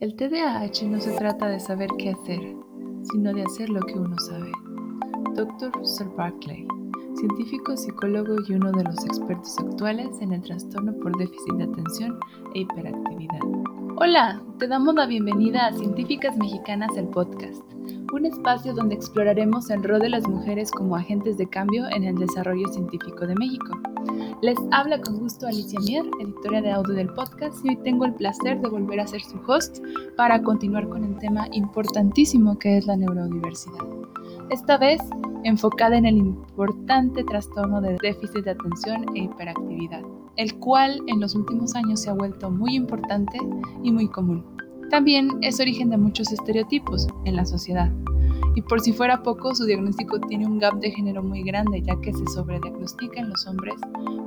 El TDAH no se trata de saber qué hacer, sino de hacer lo que uno sabe. Dr. Sir Barclay, científico, psicólogo y uno de los expertos actuales en el trastorno por déficit de atención e hiperactividad. Hola, te damos la bienvenida a Científicas Mexicanas, el podcast, un espacio donde exploraremos el rol de las mujeres como agentes de cambio en el desarrollo científico de México. Les habla con gusto Alicia Mier, editora de audio del podcast, y hoy tengo el placer de volver a ser su host para continuar con el tema importantísimo que es la neurodiversidad. Esta vez enfocada en el importante trastorno de déficit de atención e hiperactividad, el cual en los últimos años se ha vuelto muy importante y muy común. También es origen de muchos estereotipos en la sociedad, y por si fuera poco, su diagnóstico tiene un gap de género muy grande, ya que se sobrediagnostica en los hombres,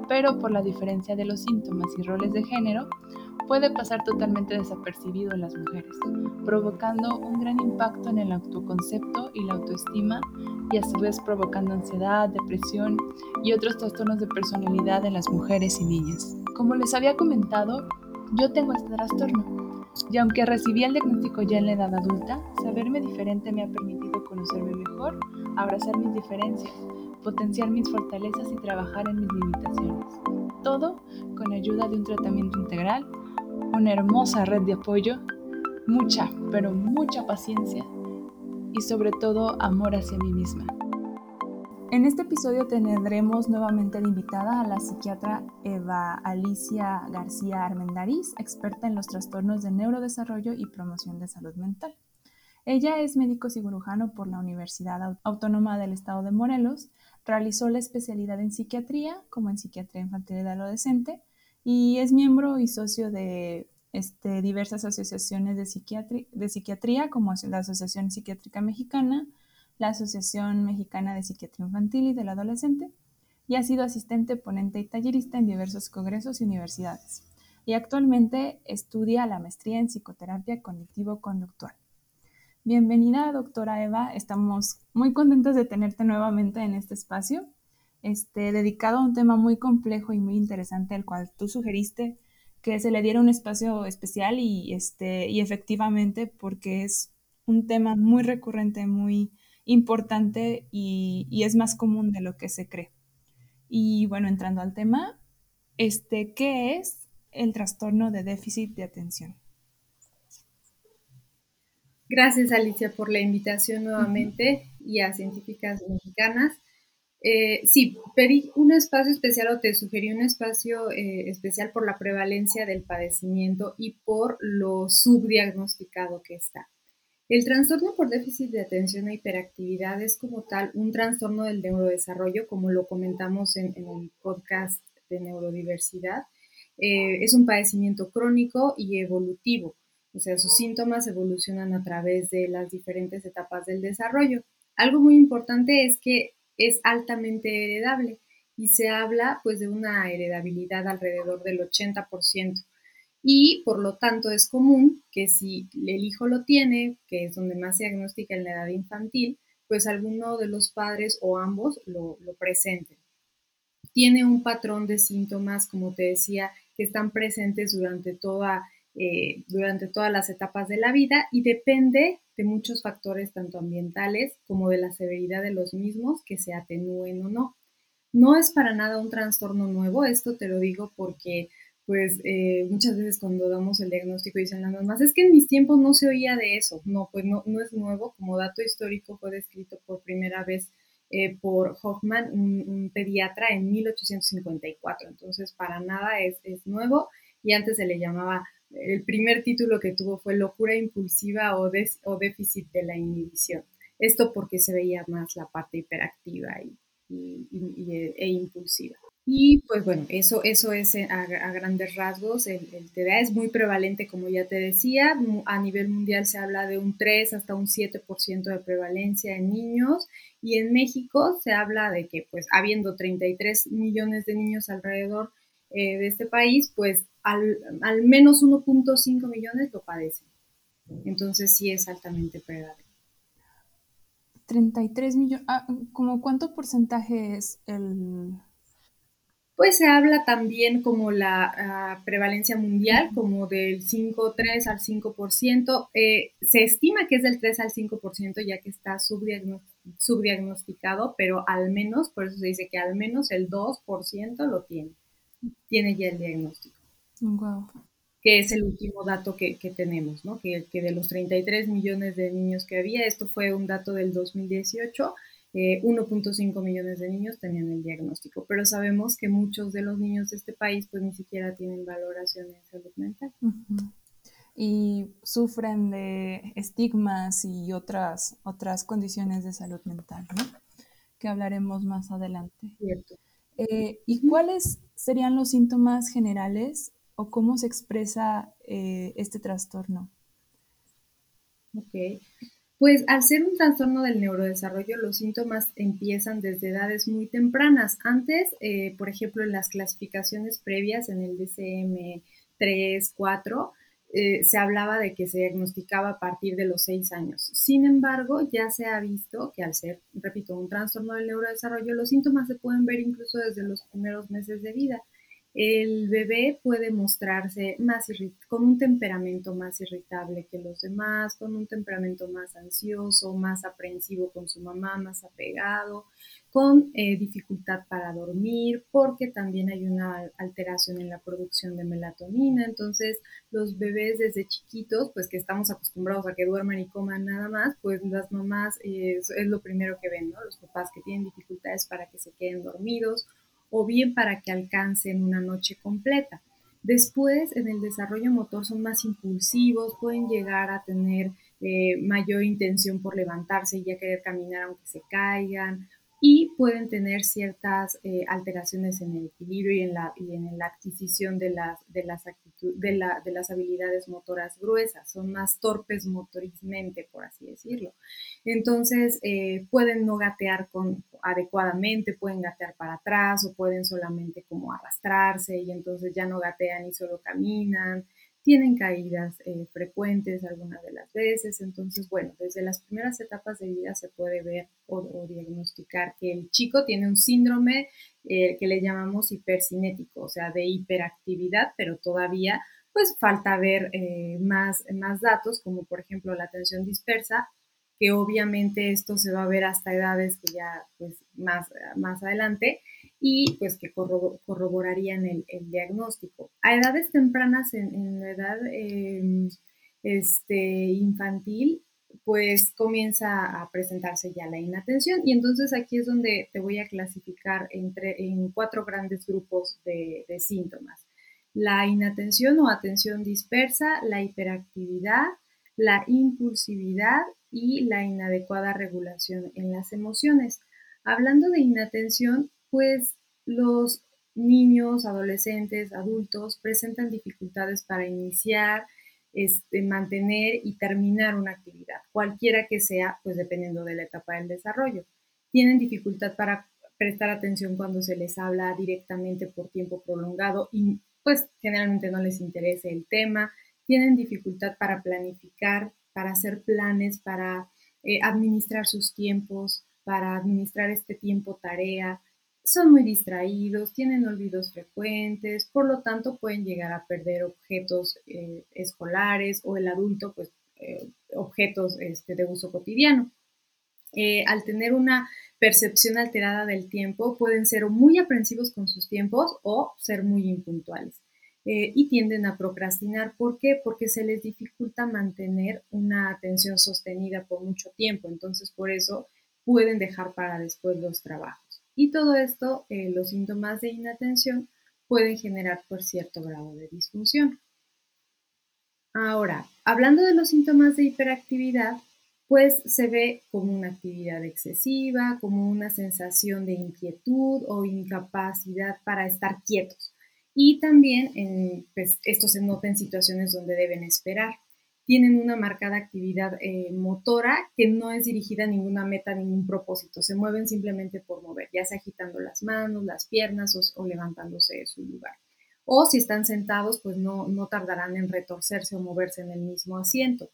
pero por la diferencia de los síntomas y roles de género, puede pasar totalmente desapercibido en las mujeres, provocando un gran impacto en el autoconcepto y la autoestima y a su vez provocando ansiedad, depresión y otros trastornos de personalidad en las mujeres y niñas. Como les había comentado, yo tengo este trastorno y aunque recibí el diagnóstico ya en la edad adulta, saberme diferente me ha permitido conocerme mejor, abrazar mis diferencias, potenciar mis fortalezas y trabajar en mis limitaciones. Todo con ayuda de un tratamiento integral, una hermosa red de apoyo, mucha, pero mucha paciencia y sobre todo amor hacia mí misma. En este episodio tendremos nuevamente de invitada a la psiquiatra Eva Alicia García Armendariz, experta en los trastornos de neurodesarrollo y promoción de salud mental. Ella es médico cirujano por la Universidad Autónoma del Estado de Morelos, realizó la especialidad en psiquiatría, como en psiquiatría infantil y adolescente, y es miembro y socio de este, diversas asociaciones de, de psiquiatría, como la Asociación Psiquiátrica Mexicana, la Asociación Mexicana de Psiquiatría Infantil y del Adolescente, y ha sido asistente, ponente y tallerista en diversos congresos y universidades. Y actualmente estudia la maestría en psicoterapia cognitivo-conductual. Bienvenida, doctora Eva. Estamos muy contentos de tenerte nuevamente en este espacio, este, dedicado a un tema muy complejo y muy interesante, al cual tú sugeriste que se le diera un espacio especial y, este, y efectivamente porque es un tema muy recurrente, muy importante y, es más común de lo que se cree. Y bueno, entrando al tema, este, ¿qué es el trastorno de déficit de atención? Gracias Alicia por la invitación nuevamente y a científicas mexicanas. Eh, sí, pedí un espacio especial o te sugerí un espacio eh, especial por la prevalencia del padecimiento y por lo subdiagnosticado que está. El trastorno por déficit de atención e hiperactividad es como tal un trastorno del neurodesarrollo, como lo comentamos en, el podcast de neurodiversidad. Eh, es un padecimiento crónico y evolutivo, o sea, sus síntomas evolucionan a través de las diferentes etapas del desarrollo. Algo muy importante es que es altamente heredable y se habla pues de una heredabilidad alrededor del 80% y por lo tanto es común que si el hijo lo tiene, que es donde más se diagnostica en la edad infantil, pues alguno de los padres o ambos lo, presenten. Tiene un patrón de síntomas, como te decía, que están presentes durante, toda, eh, durante todas las etapas de la vida y depende de muchos factores, tanto ambientales como de la severidad de los mismos, que se atenúen o no. No es para nada un trastorno nuevo, esto te lo digo porque pues eh, muchas veces cuando damos el diagnóstico dicen las mamás, es que en mis tiempos no se oía de eso. No, pues no, no es nuevo. Como dato histórico fue descrito por primera vez eh, por Hoffman, un, pediatra, en 1854. Entonces, para nada es, es nuevo y antes se le llamaba, el primer título que tuvo fue locura impulsiva o, o déficit de la inhibición. Esto porque se veía más la parte hiperactiva y, e impulsiva. Y pues bueno, eso, eso es eh, a, grandes rasgos. El, TDA es muy prevalente, como ya te decía. A nivel mundial se habla de un 3 hasta un 7% de prevalencia en niños. Y en México se habla de que, pues, habiendo 33 millones de niños alrededor eh, de este país, pues al, al menos 1.5 millones lo padecen. Entonces sí es altamente prevalente. 33 millones, ah, ¿como cuánto porcentaje es el, pues se habla también como la ah, prevalencia mundial, como del 5,3 al 5%. Eh, se estima que es del 3 al 5% ya que está subdiagnosticado, pero al menos, por eso se dice que al menos el 2% lo tiene, tiene ya el diagnóstico. Wow. Que es el último dato que, tenemos, ¿no? Que, que de los 33 millones de niños que había, esto fue un dato del 2018 1.5 eh, millones de niños tenían el diagnóstico, pero sabemos que muchos de los niños de este país pues ni siquiera tienen valoración en salud mental. Y sufren de estigmas y otras, otras condiciones de salud mental, ¿no? Que hablaremos más adelante. Cierto. Eh, ¿Y cuáles serían los síntomas generales o cómo se expresa eh, este trastorno? Ok. Pues al ser un trastorno del neurodesarrollo, los síntomas empiezan desde edades muy tempranas. Antes, eh, por ejemplo, en las clasificaciones previas, en el DCM 3, 4, se hablaba de que se diagnosticaba a partir de los 6 años. Sin embargo, ya se ha visto que al ser, repito, un trastorno del neurodesarrollo, los síntomas se pueden ver incluso desde los primeros meses de vida el bebé puede mostrarse más con un temperamento más irritable que los demás, con un temperamento más ansioso, más aprensivo con su mamá, más apegado, con eh, dificultad para dormir, porque también hay una alteración en la producción de melatonina. Entonces, los bebés desde chiquitos, pues que estamos acostumbrados a que duerman y coman nada más, pues las mamás eh, es, es lo primero que ven, ¿no? Los papás que tienen dificultades para que se queden dormidos o bien para que alcancen una noche completa. Después, en el desarrollo motor son más impulsivos, pueden llegar a tener eh, mayor intención por levantarse y ya querer caminar aunque se caigan, y pueden tener ciertas eh, alteraciones en el equilibrio y en la, y en la adquisición de las, de, las de, la, de las habilidades motoras gruesas, son más torpes motorizmente, por así decirlo. Entonces, eh, pueden no gatear con, adecuadamente, pueden gatear para atrás o pueden solamente como arrastrarse y entonces ya no gatean y solo caminan tienen caídas eh, frecuentes algunas de las veces. Entonces, bueno, desde las primeras etapas de vida se puede ver o, diagnosticar que el chico tiene un síndrome eh, que le llamamos hipercinético, o sea, de hiperactividad, pero todavía pues falta ver eh, más, más datos, como por ejemplo la atención dispersa, que obviamente esto se va a ver hasta edades que ya pues más, más adelante, y pues que corroborarían el, diagnóstico. A edades tempranas, en, la edad em, este, infantil, pues comienza a presentarse ya la inatención y entonces aquí es donde te voy a clasificar entre, en cuatro grandes grupos de, de síntomas. La inatención o atención dispersa, la hiperactividad, la impulsividad y la inadecuada regulación en las emociones. Hablando de inatención, pues los niños, adolescentes, adultos presentan dificultades para iniciar, este, mantener y terminar una actividad, cualquiera que sea, pues dependiendo de la etapa del desarrollo. Tienen dificultad para prestar atención cuando se les habla directamente por tiempo prolongado y pues generalmente no les interesa el tema. Tienen dificultad para planificar, para hacer planes, para eh, administrar sus tiempos, para administrar este tiempo tarea, son muy distraídos, tienen olvidos frecuentes, por lo tanto pueden llegar a perder objetos eh, escolares o el adulto, pues eh, objetos este, de uso cotidiano. Eh, al tener una percepción alterada del tiempo, pueden ser muy aprensivos con sus tiempos o ser muy impuntuales. y tienden a procrastinar. ¿Por qué? Porque se les dificulta mantener una atención sostenida por mucho tiempo. Entonces, por eso pueden dejar para después los trabajos. Y todo esto, eh, los síntomas de inatención pueden generar por cierto grado de disfunción. Ahora, hablando de los síntomas de hiperactividad, pues se ve como una actividad excesiva, como una sensación de inquietud o incapacidad para estar quietos. Y también pues, esto se nota en situaciones donde deben esperar tienen una marcada actividad eh, motora que no es dirigida a ninguna meta, ningún propósito. Se mueven simplemente por mover, ya sea agitando las manos, las piernas o, levantándose de su lugar. O si están sentados, pues no, no tardarán en retorcerse o moverse en el mismo asiento.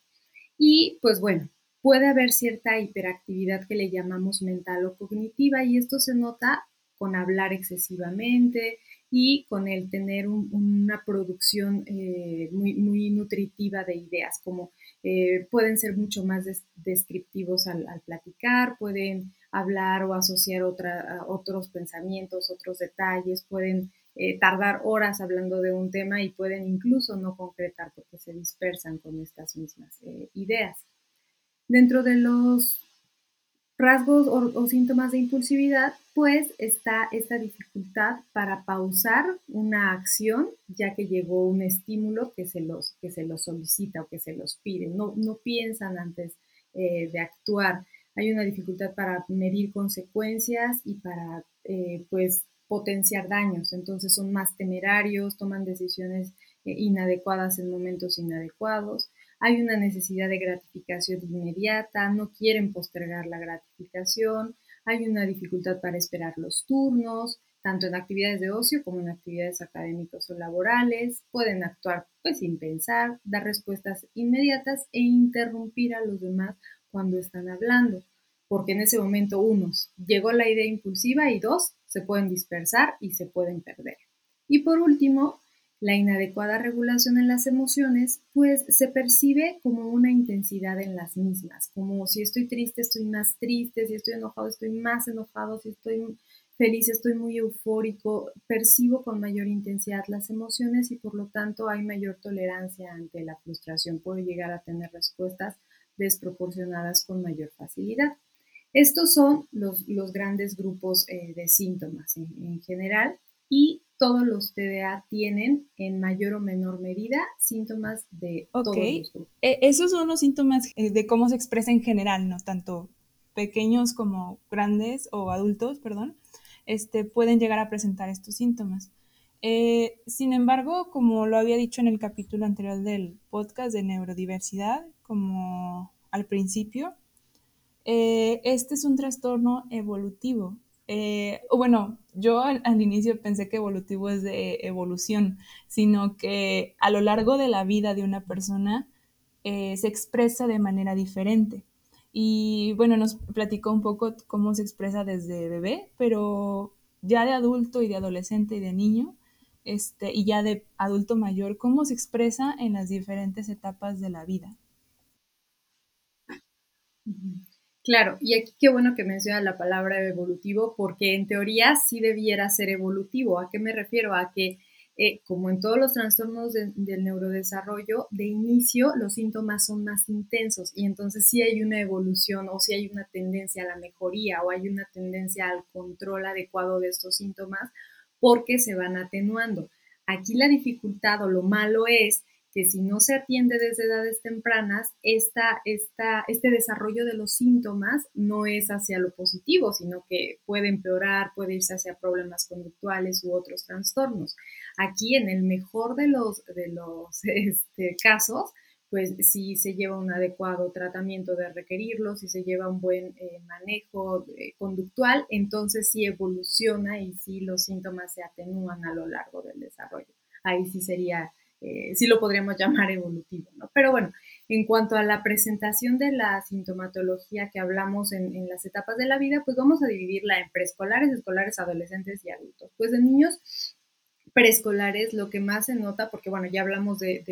Y pues bueno, puede haber cierta hiperactividad que le llamamos mental o cognitiva y esto se nota con hablar excesivamente y con el tener una producción eh, muy, muy, nutritiva de ideas, como eh, pueden ser mucho más descriptivos al, platicar, pueden hablar o asociar otra, otros pensamientos, otros detalles, pueden eh, tardar horas hablando de un tema y pueden incluso no concretar porque se dispersan con estas mismas ideas. Dentro de los rasgos o, síntomas de impulsividad, pues está esta dificultad para pausar una acción ya que llegó un estímulo que se los, que se los solicita o que se los pide. No, no piensan antes eh, de actuar. Hay una dificultad para medir consecuencias y para eh, pues potenciar daños. Entonces son más temerarios, toman decisiones eh, inadecuadas en momentos inadecuados hay una necesidad de gratificación inmediata, no quieren postergar la gratificación, hay una dificultad para esperar los turnos, tanto en actividades de ocio como en actividades académicas o laborales, pueden actuar pues sin pensar, dar respuestas inmediatas e interrumpir a los demás cuando están hablando, porque en ese momento uno, llegó la idea impulsiva y dos, se pueden dispersar y se pueden perder. Y por último, la inadecuada regulación en las emociones, pues se percibe como una intensidad en las mismas, como si estoy triste, estoy más triste, si estoy enojado, estoy más enojado, si estoy feliz, estoy muy eufórico, percibo con mayor intensidad las emociones y por lo tanto hay mayor tolerancia ante la frustración, puedo llegar a tener respuestas desproporcionadas con mayor facilidad. Estos son los, grandes grupos eh, de síntomas en general y todos los TDA tienen en mayor o menor medida síntomas de todos los grupos. E, esos son los síntomas eh, de cómo se expresa en general, ¿no? Tanto pequeños como grandes o adultos, perdón, este, pueden llegar a presentar estos síntomas. Eh, sin embargo, como lo había dicho en el capítulo anterior del podcast de neurodiversidad, como al principio, eh, este es un trastorno evolutivo eh, bueno, yo al, inicio pensé que evolutivo es de evolución, sino que a lo largo de la vida de una persona eh, se expresa de manera diferente. Y bueno, nos platicó un poco cómo se expresa desde bebé, pero ya de adulto y de adolescente y de niño, este, y ya de adulto mayor, cómo se expresa en las diferentes etapas de la vida. Claro, y aquí qué bueno que menciona la palabra evolutivo, porque en teoría sí debiera ser evolutivo. ¿A qué me refiero? A que, eh, como en todos los trastornos del neurodesarrollo, de inicio los síntomas son más intensos y entonces sí hay una evolución o sí hay una tendencia a la mejoría o hay una tendencia al control adecuado de estos síntomas porque se van atenuando. Aquí la dificultad o lo malo es que si no se atiende desde edades tempranas, esta, esta, este desarrollo de los síntomas no es hacia lo positivo, sino que puede empeorar, puede irse hacia problemas conductuales u otros trastornos. Aquí, en el mejor de los, de los este, casos, pues si se lleva un adecuado tratamiento de requerirlo, si se lleva un buen eh, manejo eh, conductual, entonces sí evoluciona y sí los síntomas se atenúan a lo largo del desarrollo. Ahí sí sería eh, sí lo podríamos llamar evolutivo, ¿no? Pero bueno, en cuanto a la presentación de la sintomatología que hablamos en, las etapas de la vida, pues vamos a dividirla en preescolares, escolares, adolescentes y adultos. Pues de niños preescolares lo que más se nota, porque bueno, ya hablamos de,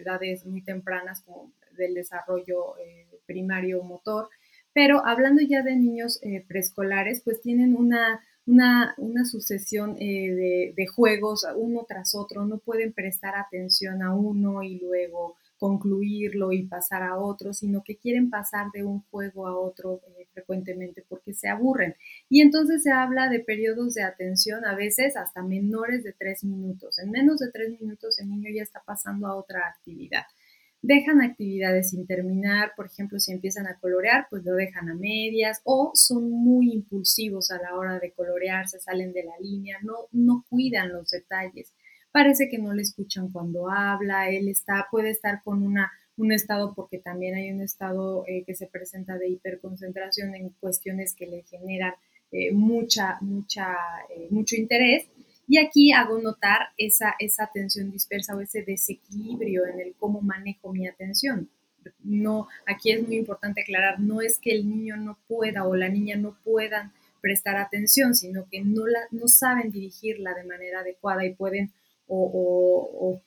edades muy tempranas como del desarrollo eh, primario motor, pero hablando ya de niños eh, preescolares, pues tienen una una, sucesión eh, de, juegos uno tras otro, no pueden prestar atención a uno y luego concluirlo y pasar a otro, sino que quieren pasar de un juego a otro eh, frecuentemente porque se aburren. Y entonces se habla de periodos de atención a veces hasta menores de tres minutos. En menos de tres minutos el niño ya está pasando a otra actividad dejan actividades sin terminar, por ejemplo, si empiezan a colorear, pues lo dejan a medias o son muy impulsivos a la hora de colorear, se salen de la línea, no, no cuidan los detalles. Parece que no le escuchan cuando habla, él está, puede estar con una, un estado, porque también hay un estado eh, que se presenta de hiperconcentración en cuestiones que le generan eh, mucha, mucha, eh, mucho interés y aquí hago notar esa, esa atención dispersa o ese desequilibrio en el cómo manejo mi atención. No, aquí es muy importante aclarar, no es que el niño no pueda o la niña no puedan prestar atención, sino que no, la, no saben dirigirla de manera adecuada y pueden o,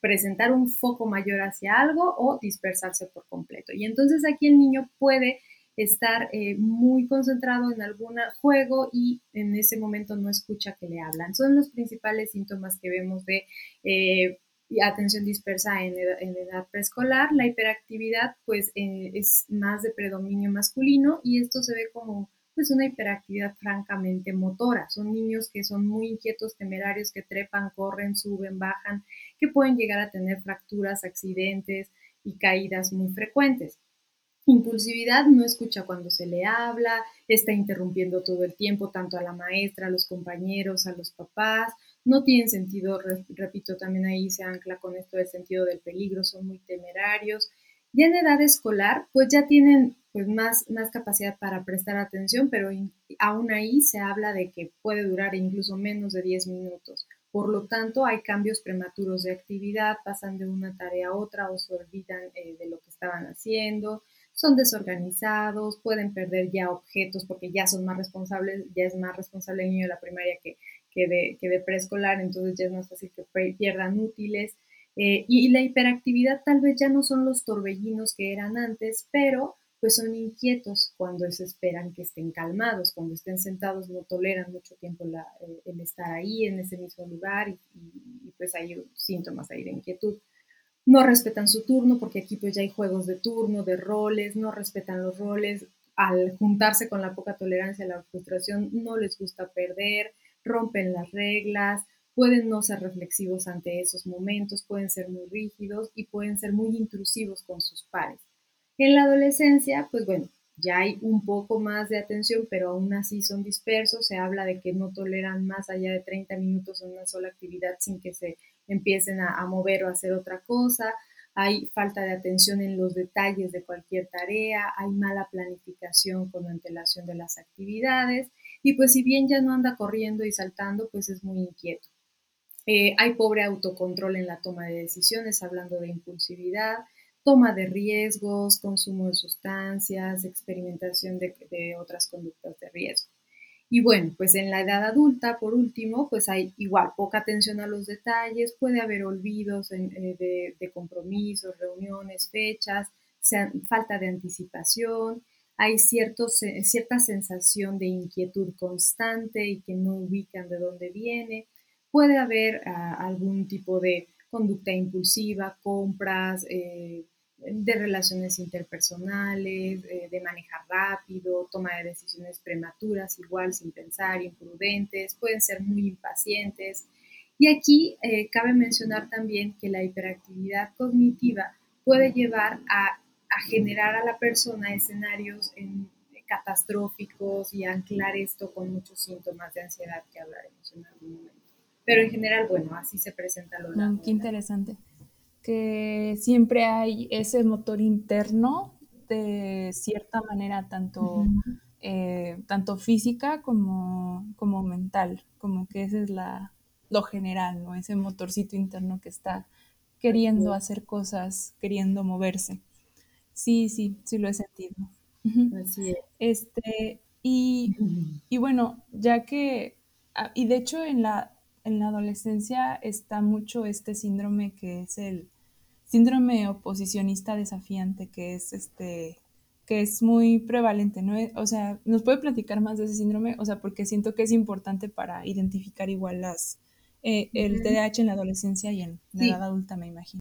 presentar un foco mayor hacia algo o dispersarse por completo. Y entonces aquí el niño puede estar eh, muy concentrado en algún juego y en ese momento no escucha que le hablan. Son los principales síntomas que vemos de eh, atención dispersa en edad, preescolar. La hiperactividad pues eh, es más de predominio masculino y esto se ve como pues una hiperactividad francamente motora. Son niños que son muy inquietos, temerarios, que trepan, corren, suben, bajan, que pueden llegar a tener fracturas, accidentes y caídas muy frecuentes. Impulsividad no escucha cuando se le habla, está interrumpiendo todo el tiempo tanto a la maestra, a los compañeros, a los papás, no tienen sentido, repito, también ahí se ancla con esto del sentido del peligro, son muy temerarios. Ya en edad escolar, pues ya tienen pues más, más capacidad para prestar atención, pero aún ahí se habla de que puede durar incluso menos de 10 minutos. Por lo tanto, hay cambios prematuros de actividad, pasan de una tarea a otra o se olvidan eh, de lo que estaban haciendo son desorganizados, pueden perder ya objetos porque ya son más responsables, ya es más responsable el niño de la primaria que, que, de, que de preescolar, entonces ya es más fácil que pierdan útiles. Eh, y, la hiperactividad tal vez ya no son los torbellinos que eran antes, pero pues son inquietos cuando se esperan que estén calmados, cuando estén sentados no toleran mucho tiempo eh, el estar ahí en ese mismo lugar y, y pues hay síntomas ahí de inquietud no respetan su turno, porque aquí pues ya hay juegos de turno, de roles, no respetan los roles, al juntarse con la poca tolerancia a la frustración, no les gusta perder, rompen las reglas, pueden no ser reflexivos ante esos momentos, pueden ser muy rígidos y pueden ser muy intrusivos con sus pares. En la adolescencia, pues bueno, ya hay un poco más de atención, pero aún así son dispersos. Se habla de que no toleran más allá de 30 minutos en una sola actividad sin que se empiecen a, mover o a hacer otra cosa. Hay falta de atención en los detalles de cualquier tarea, hay mala planificación con antelación de las actividades y pues si bien ya no anda corriendo y saltando, pues es muy inquieto. Eh, hay pobre autocontrol en la toma de decisiones, hablando de impulsividad, toma de riesgos, consumo de sustancias, experimentación de, otras conductas de riesgo. Y bueno, pues en la edad adulta, por último, pues hay igual poca atención a los detalles, puede haber olvidos eh, de, compromisos, reuniones, fechas, falta de anticipación, hay cierta sensación de inquietud constante y que no ubican de dónde viene, puede haber ah, algún tipo de conducta impulsiva, compras, eh, de relaciones interpersonales, eh, de manejar rápido, toma de decisiones prematuras, igual sin pensar, imprudentes, pueden ser muy impacientes. Y aquí eh, cabe mencionar también que la hiperactividad cognitiva puede llevar a, generar a la persona escenarios catastróficos y anclar esto con muchos síntomas de ansiedad que hablaremos en algún momento. Pero en general, bueno, así se presenta lo largo. qué interesante que siempre hay ese motor interno de cierta manera, tanto, eh, tanto física como, como mental, como que ese es la, lo general, ¿no? Ese motorcito interno que está queriendo hacer cosas, queriendo moverse. Sí, sí, sí lo he sentido. Así es. Este, y, y bueno, ya que, ah, y de hecho en la, en la adolescencia está mucho este síndrome que es el síndrome oposicionista desafiante, que es este que es muy prevalente, ¿no? O sea, ¿nos puede platicar más de ese síndrome? O sea, porque siento que es importante para identificar igual las, eh, el TDAH en la adolescencia y en la edad adulta, me imagino.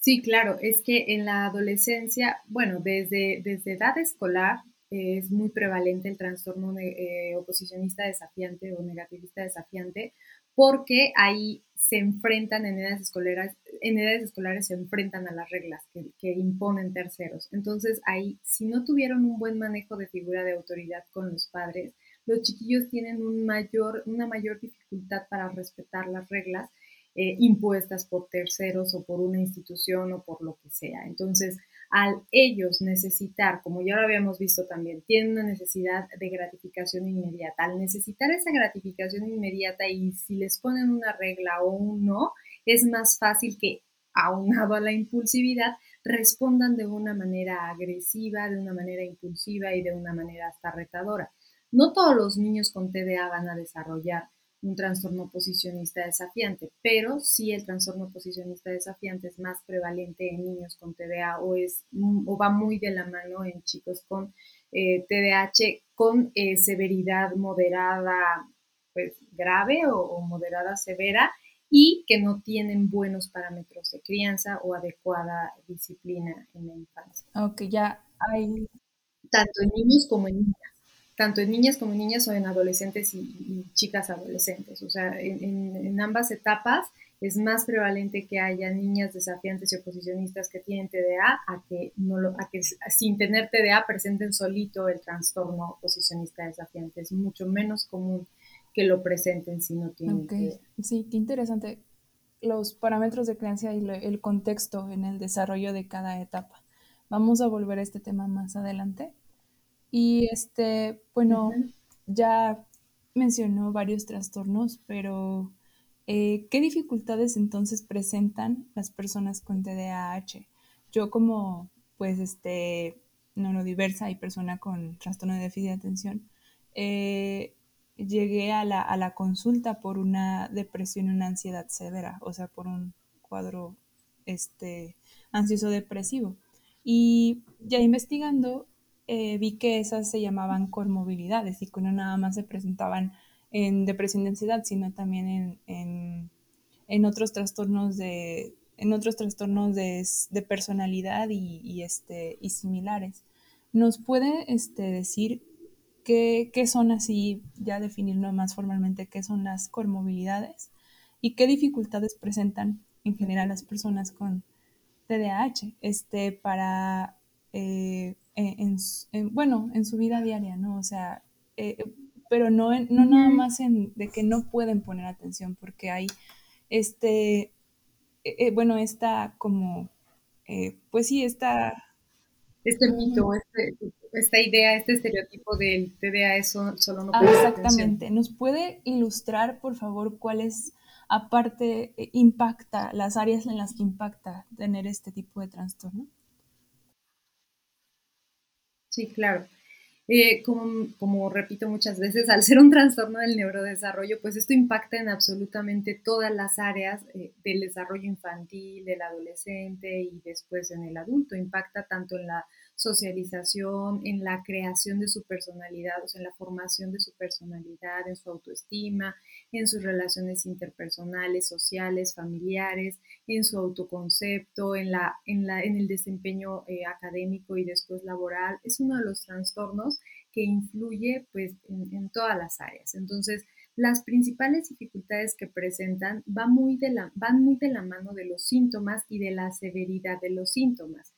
Sí, claro, es que en la adolescencia, bueno, desde, desde edad escolar es muy prevalente el trastorno eh, oposicionista desafiante o negativista desafiante, porque ahí se enfrentan en edades escolares, en edades escolares se enfrentan a las reglas que, imponen terceros. Entonces ahí, si no tuvieron un buen manejo de figura de autoridad con los padres, los chiquillos tienen una mayor dificultad para respetar las reglas eh, impuestas por terceros o por una institución o por lo que sea. Entonces, al ellos necesitar, como ya lo habíamos visto también, tienen una necesidad de gratificación inmediata. Al necesitar esa gratificación inmediata y si les ponen una regla o un no, es más fácil que, aunado a la impulsividad, respondan de una manera agresiva, de una manera impulsiva y de una manera hasta retadora. No todos los niños con TDA van a desarrollar un trastorno posicionista desafiante, pero sí el trastorno posicionista desafiante es más prevalente en niños con TDA o, es, o va muy de la mano en chicos con eh, TDAH con eh, severidad moderada, pues grave o, moderada severa y que no tienen buenos parámetros de crianza o adecuada disciplina en la infancia. Ok, ya hay... Tanto en niños como en niñas tanto en niñas como en niñas o en adolescentes y, chicas adolescentes. O sea, en, ambas etapas es más prevalente que haya niñas desafiantes y oposicionistas que tienen TDA a que, no lo, a que sin tener TDA presenten solito el trastorno oposicionista desafiante. Es mucho menos común que lo presenten si no tienen TDA. Sí, qué interesante los parámetros de creencia y el contexto en el desarrollo de cada etapa. Vamos a volver a este tema más adelante. Y este, bueno, ya mencionó varios trastornos, pero eh, ¿qué dificultades entonces presentan las personas con TDAH? Yo como, pues, este, neurodiversa y persona con trastorno de déficit de atención, eh, llegué a la, a la, consulta por una depresión y una ansiedad severa, o sea, por un cuadro este, ansioso depresivo. Y ya investigando, eh, vi que esas se llamaban comorbilidades y que no nada más se presentaban en depresión de ansiedad, sino también en, en, otros trastornos de en otros trastornos de, de personalidad y, este, y similares. ¿Nos puede este, decir qué, qué, son así, ya definirlo más formalmente, qué son las comorbilidades y qué dificultades presentan en general las personas con TDAH este, para eh, en, bueno, en su vida diaria, ¿no? O sea, eh, pero no, no nada más en, de que no pueden poner atención, porque hay este, eh, eh, bueno, esta como, pues sí, esta... Este mito, este, esta idea, este estereotipo del TDA es solo no ah, Exactamente. ¿Nos puede ilustrar, por favor, cuál es, aparte, impacta, las áreas en las que impacta tener este tipo de trastorno? Sí, claro. Eh, como, repito muchas veces, al ser un trastorno del neurodesarrollo, pues esto impacta en absolutamente todas las áreas eh, del desarrollo infantil, del adolescente y después en el adulto. Impacta tanto en la socialización, en la creación de su personalidad, o en la formación de su personalidad, en su autoestima, en sus relaciones interpersonales, sociales, familiares, en su autoconcepto, en, la, en, la, en el desempeño eh, académico y después laboral. Es uno de los trastornos que influye pues, en, todas las áreas. Entonces, las principales dificultades que presentan muy, de la, van muy de la mano de los síntomas y de la severidad de los síntomas.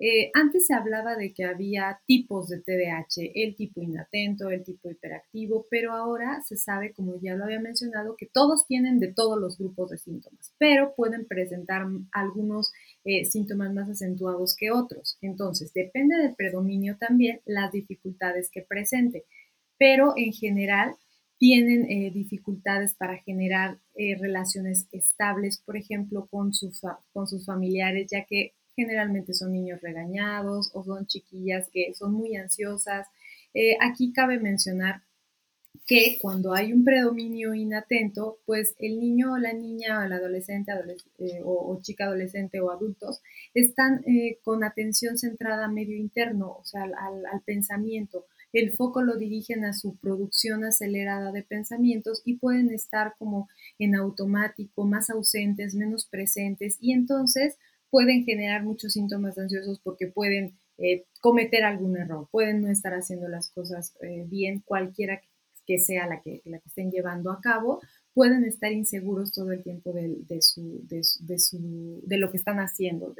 Eh, antes se hablaba de que había tipos de TDAH, el tipo inatento, el tipo hiperactivo, pero ahora se sabe, como ya lo había mencionado, que todos tienen de todos los grupos de síntomas, pero pueden presentar algunos eh, síntomas más acentuados que otros. Entonces, depende del predominio también las dificultades que presente, pero en general tienen eh, dificultades para generar relaciones estables, por ejemplo, con sus, con sus familiares, ya que generalmente son niños regañados o son chiquillas que son muy ansiosas. Eh, aquí cabe mencionar que cuando hay un predominio inatento, pues el niño o la niña o el adolescente eh, o, chica adolescente o adultos están eh, con atención centrada medio interno, o sea, al pensamiento. El foco lo dirigen a su producción acelerada de pensamientos y pueden estar como en automático, más ausentes, menos presentes y entonces pueden generar muchos síntomas ansiosos porque pueden eh, cometer algún error, pueden no estar haciendo las cosas eh, bien, cualquiera que sea la que, la que estén llevando a cabo, pueden estar inseguros todo el tiempo de, de, su, de, lo que están haciendo,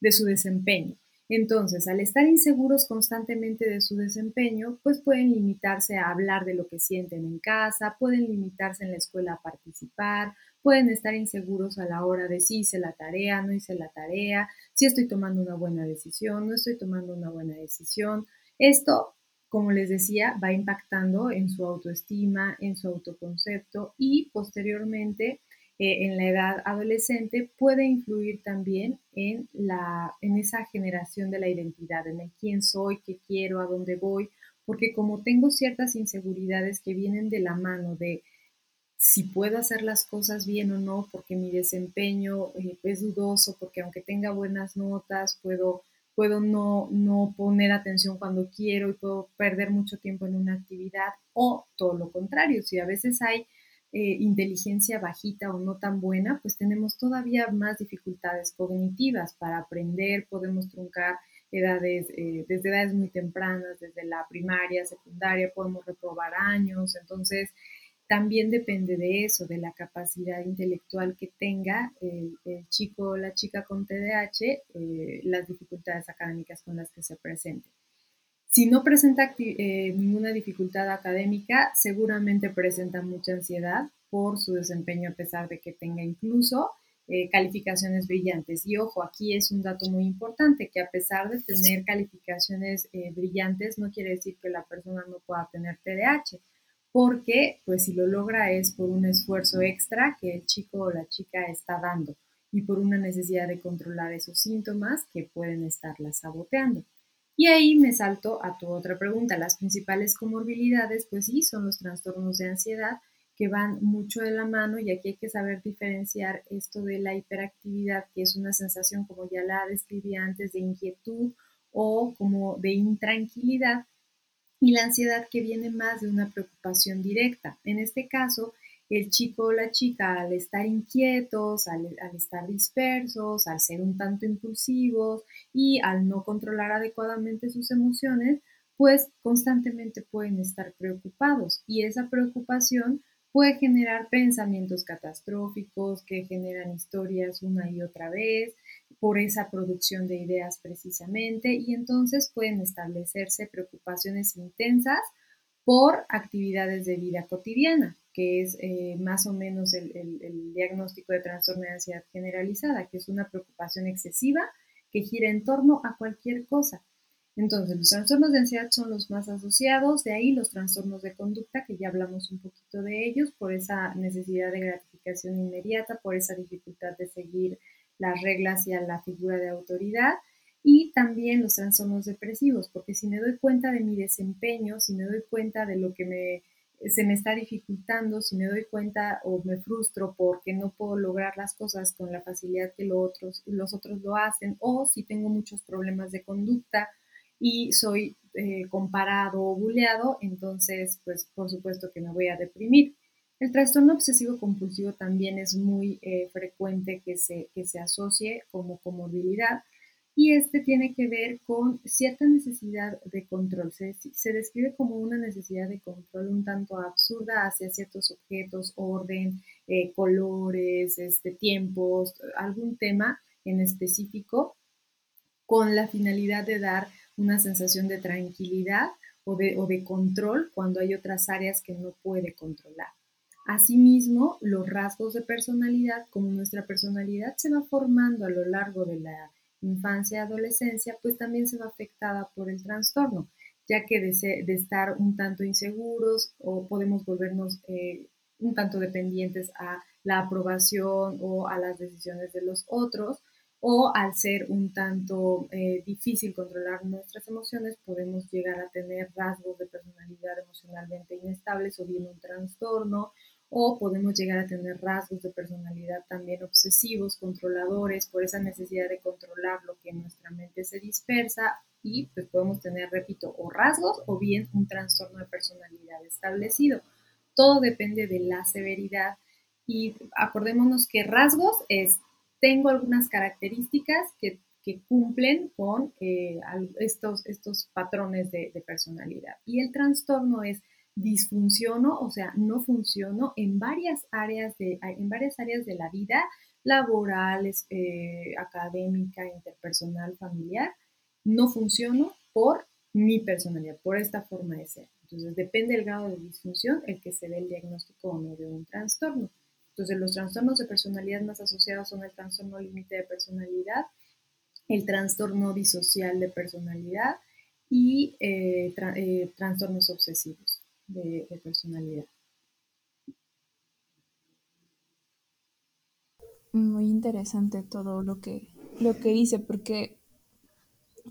de su desempeño. Entonces, al estar inseguros constantemente de su desempeño, pues pueden limitarse a hablar de lo que sienten en casa, pueden limitarse en la escuela a participar, pueden estar inseguros a la hora de si hice la tarea, no hice la tarea, si estoy tomando una buena decisión, no estoy tomando una buena decisión. Esto, como les decía, va impactando en su autoestima, en su autoconcepto y posteriormente eh, en la edad adolescente puede influir también en, la, en esa generación de la identidad, en el quién soy, qué quiero, a dónde voy, porque como tengo ciertas inseguridades que vienen de la mano de si puedo hacer las cosas bien o no, porque mi desempeño eh, es dudoso, porque aunque tenga buenas notas, puedo, puedo no, no poner atención cuando quiero y puedo perder mucho tiempo en una actividad, o todo lo contrario, si a veces hay eh, inteligencia bajita o no tan buena, pues tenemos todavía más dificultades cognitivas para aprender, podemos truncar edades, eh, desde edades muy tempranas, desde la primaria, secundaria, podemos reprobar años, entonces también depende de eso, de la capacidad intelectual que tenga el, chico o la chica con TDAH, eh, las dificultades académicas con las que se presente. Si no presenta eh, ninguna dificultad académica, seguramente presenta mucha ansiedad por su desempeño a pesar de que tenga incluso eh, calificaciones brillantes. Y ojo, aquí es un dato muy importante, que a pesar de tener calificaciones brillantes, no quiere decir que la persona no pueda tener TDAH, porque pues si lo logra es por un esfuerzo extra que el chico o la chica está dando y por una necesidad de controlar esos síntomas que pueden estarla saboteando. Y ahí me salto a tu otra pregunta. Las principales comorbilidades, pues sí, son los trastornos de ansiedad que van mucho de la mano y aquí hay que saber diferenciar esto de la hiperactividad, que es una sensación, como ya la describí antes, de inquietud o como de intranquilidad, y la ansiedad que viene más de una preocupación directa. En este caso, el chico o la chica al estar inquietos, al, estar dispersos, al ser un tanto impulsivos y al no controlar adecuadamente sus emociones, pues constantemente pueden estar preocupados y esa preocupación puede generar pensamientos catastróficos que generan historias una y otra vez por esa producción de ideas precisamente y entonces pueden establecerse preocupaciones intensas por actividades de vida cotidiana que es eh, más o menos el, diagnóstico de trastorno de ansiedad generalizada, que es una preocupación excesiva que gira en torno a cualquier cosa. Entonces, los trastornos de ansiedad son los más asociados, de ahí los trastornos de conducta, que ya hablamos un poquito de ellos, por esa necesidad de gratificación inmediata, por esa dificultad de seguir las reglas y a la figura de autoridad, y también los trastornos depresivos, porque si me doy cuenta de mi desempeño, si me doy cuenta de lo que me se me está dificultando, si me doy cuenta o me frustro porque no puedo lograr las cosas con la facilidad que los otros, los otros lo hacen, o si tengo muchos problemas de conducta y soy eh, comparado o buleado, entonces, pues por supuesto que me voy a deprimir. El trastorno obsesivo compulsivo también es muy eh, frecuente que se, que se asocie como comorbilidad y este tiene que ver con cierta necesidad de control. Se, describe como una necesidad de control un tanto absurda hacia ciertos objetos, orden, eh, colores, este, tiempos, algún tema en específico, con la finalidad de dar una sensación de tranquilidad o de, o de control cuando hay otras áreas que no puede controlar. Asimismo, los rasgos de personalidad, como nuestra personalidad se va formando a lo largo de la infancia y adolescencia, pues también se va afectada por el trastorno, ya que de, estar un tanto inseguros o podemos volvernos eh, un tanto dependientes a la aprobación o a las decisiones de los otros, o al ser un tanto eh, difícil controlar nuestras emociones, podemos llegar a tener rasgos de personalidad emocionalmente inestables o bien un trastorno o podemos llegar a tener rasgos de personalidad también obsesivos, controladores, por esa necesidad de controlar lo que en nuestra mente se dispersa y pues podemos tener, repito, o rasgos o bien un trastorno de personalidad establecido. Todo depende de la severidad y acordémonos que rasgos es, tengo algunas características que, cumplen con eh, estos, estos patrones de personalidad y el trastorno es disfunciono, o sea, no funciono en varias áreas de, en varias áreas de la vida, laboral, eh, académica, interpersonal, familiar, no funciono por mi personalidad, por esta forma de ser. Entonces, depende del grado de disfunción el que se dé el diagnóstico o no de un trastorno. Entonces, los trastornos de personalidad más asociados son el trastorno límite de personalidad, el trastorno disocial de personalidad y eh, eh, trastornos obsesivos de, personalidad. Muy interesante todo lo que, lo que dice, porque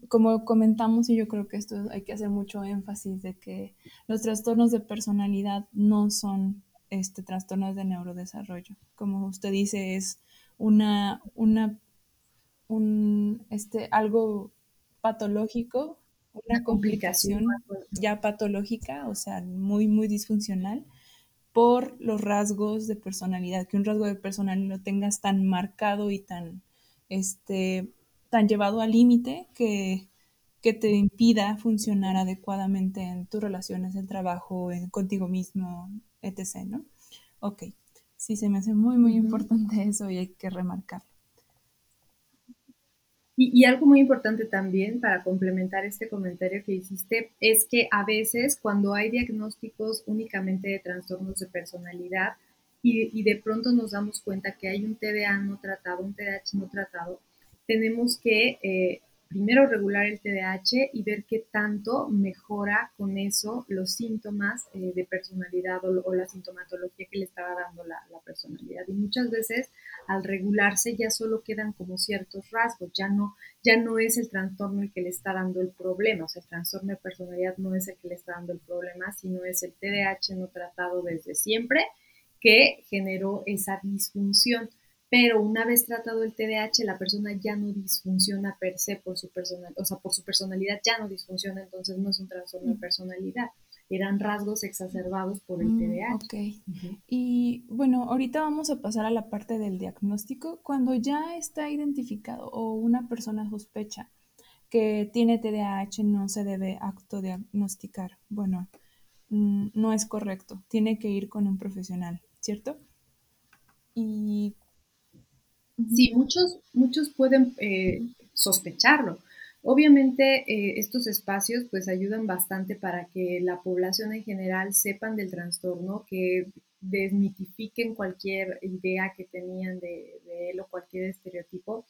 como comentamos, y yo creo que esto hay que hacer mucho énfasis de que los trastornos de personalidad no son este, trastornos de neurodesarrollo. Como usted dice, es una, una un, este, algo patológico, una complicación ya patológica, o sea, muy, muy disfuncional, por los rasgos de personalidad, que un rasgo de personalidad lo tengas tan marcado y tan, este, tan llevado al límite que, que te impida funcionar adecuadamente en tus relaciones, en trabajo, en contigo mismo, etc., ¿no? Ok, sí, se me hace muy, muy importante eso y hay que remarcarlo. Y, algo muy importante también para complementar este comentario que hiciste es que a veces cuando hay diagnósticos únicamente de trastornos de personalidad y, de pronto nos damos cuenta que hay un TDA no tratado, un TDAH no tratado, tenemos que eh, primero regular el TDAH y ver qué tanto mejora con eso los síntomas eh, de personalidad o, la sintomatología que le estaba dando la, personalidad. Y muchas veces al regularse ya solo quedan como ciertos rasgos, ya no, ya no es el trastorno el que le está dando el problema, o sea, el trastorno de personalidad no es el que le está dando el problema, sino es el TDAH no tratado desde siempre que generó esa disfunción pero una vez tratado el TDAH, la persona ya no disfunciona per se por su personalidad, o sea, por su personalidad ya no disfunciona, entonces no es un trastorno de mm. personalidad, eran rasgos exacerbados por el TDAH. Mm, ok. Y bueno, ahorita vamos a pasar a la parte del diagnóstico. Cuando ya está identificado o una persona sospecha que tiene TDAH, no se debe autodiagnosticar. Bueno, mm, no es correcto, tiene que ir con un profesional, ¿cierto? Y Sí, muchos, muchos pueden eh, sospecharlo. Obviamente eh, estos espacios pues ayudan bastante para que la población en general sepan del trastorno, que desmitifiquen cualquier idea que tenían de, de él o cualquier estereotipo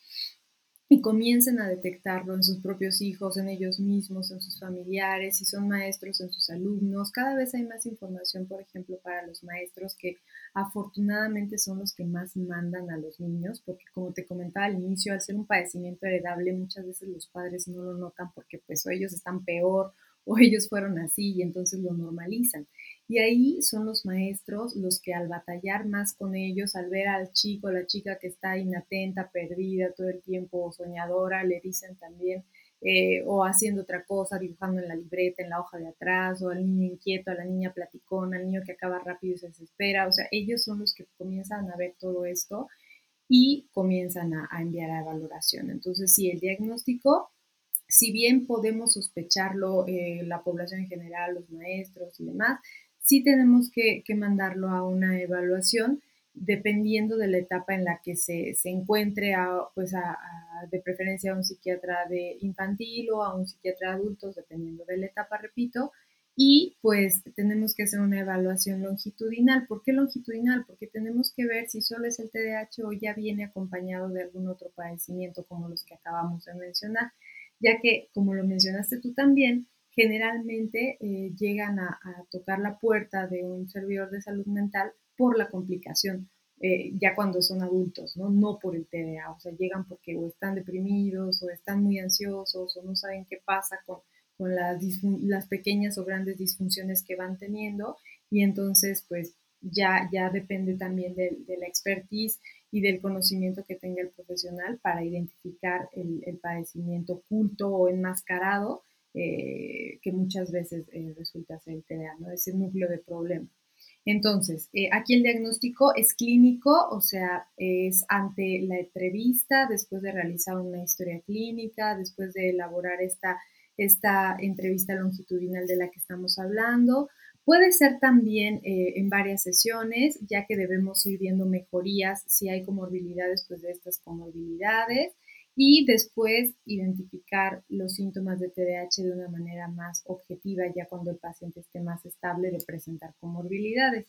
y comiencen a detectarlo en sus propios hijos, en ellos mismos, en sus familiares, si son maestros, en sus alumnos. Cada vez hay más información, por ejemplo, para los maestros que afortunadamente son los que más mandan a los niños, porque como te comentaba al inicio, al ser un padecimiento heredable, muchas veces los padres no lo notan porque pues o ellos están peor o ellos fueron así y entonces lo normalizan. Y ahí son los maestros los que al batallar más con ellos, al ver al chico, la chica que está inatenta, perdida todo el tiempo, soñadora, le dicen también, eh, o haciendo otra cosa, dibujando en la libreta, en la hoja de atrás, o al niño inquieto, a la niña platicona, al niño que acaba rápido y se desespera. O sea, ellos son los que comienzan a ver todo esto y comienzan a, enviar a valoración. Entonces, sí, el diagnóstico si bien podemos sospecharlo eh, la población en general, los maestros y demás, sí tenemos que, mandarlo a una evaluación dependiendo de la etapa en la que se, encuentre, pues de preferencia a un psiquiatra de infantil o a un psiquiatra de adultos, dependiendo de la etapa, repito, y pues tenemos que hacer una evaluación longitudinal. ¿Por qué longitudinal? Porque tenemos que ver si solo es el TDAH o ya viene acompañado de algún otro padecimiento como los que acabamos de mencionar, ya que, como lo mencionaste tú también, generalmente eh, llegan a, tocar la puerta de un servidor de salud mental por la complicación, eh, ya cuando son adultos, ¿no? no por el TDA, o sea, llegan porque o están deprimidos o están muy ansiosos o no saben qué pasa con, con las, las pequeñas o grandes disfunciones que van teniendo y entonces pues ya, ya depende también de, la expertise y del conocimiento que tenga el profesional para identificar el, el padecimiento oculto o enmascarado eh, que muchas veces eh, resulta ser el TDA, ¿no? ese núcleo de problema. Entonces, eh, aquí el diagnóstico es clínico, o sea, es ante la entrevista, después de realizar una historia clínica, después de elaborar esta, esta entrevista longitudinal de la que estamos hablando. Puede ser también en varias sesiones, ya que debemos ir viendo mejorías si hay comorbilidades, pues de estas comorbilidades y después identificar los síntomas de TDAH de una manera más objetiva ya cuando el paciente esté más estable de presentar comorbilidades.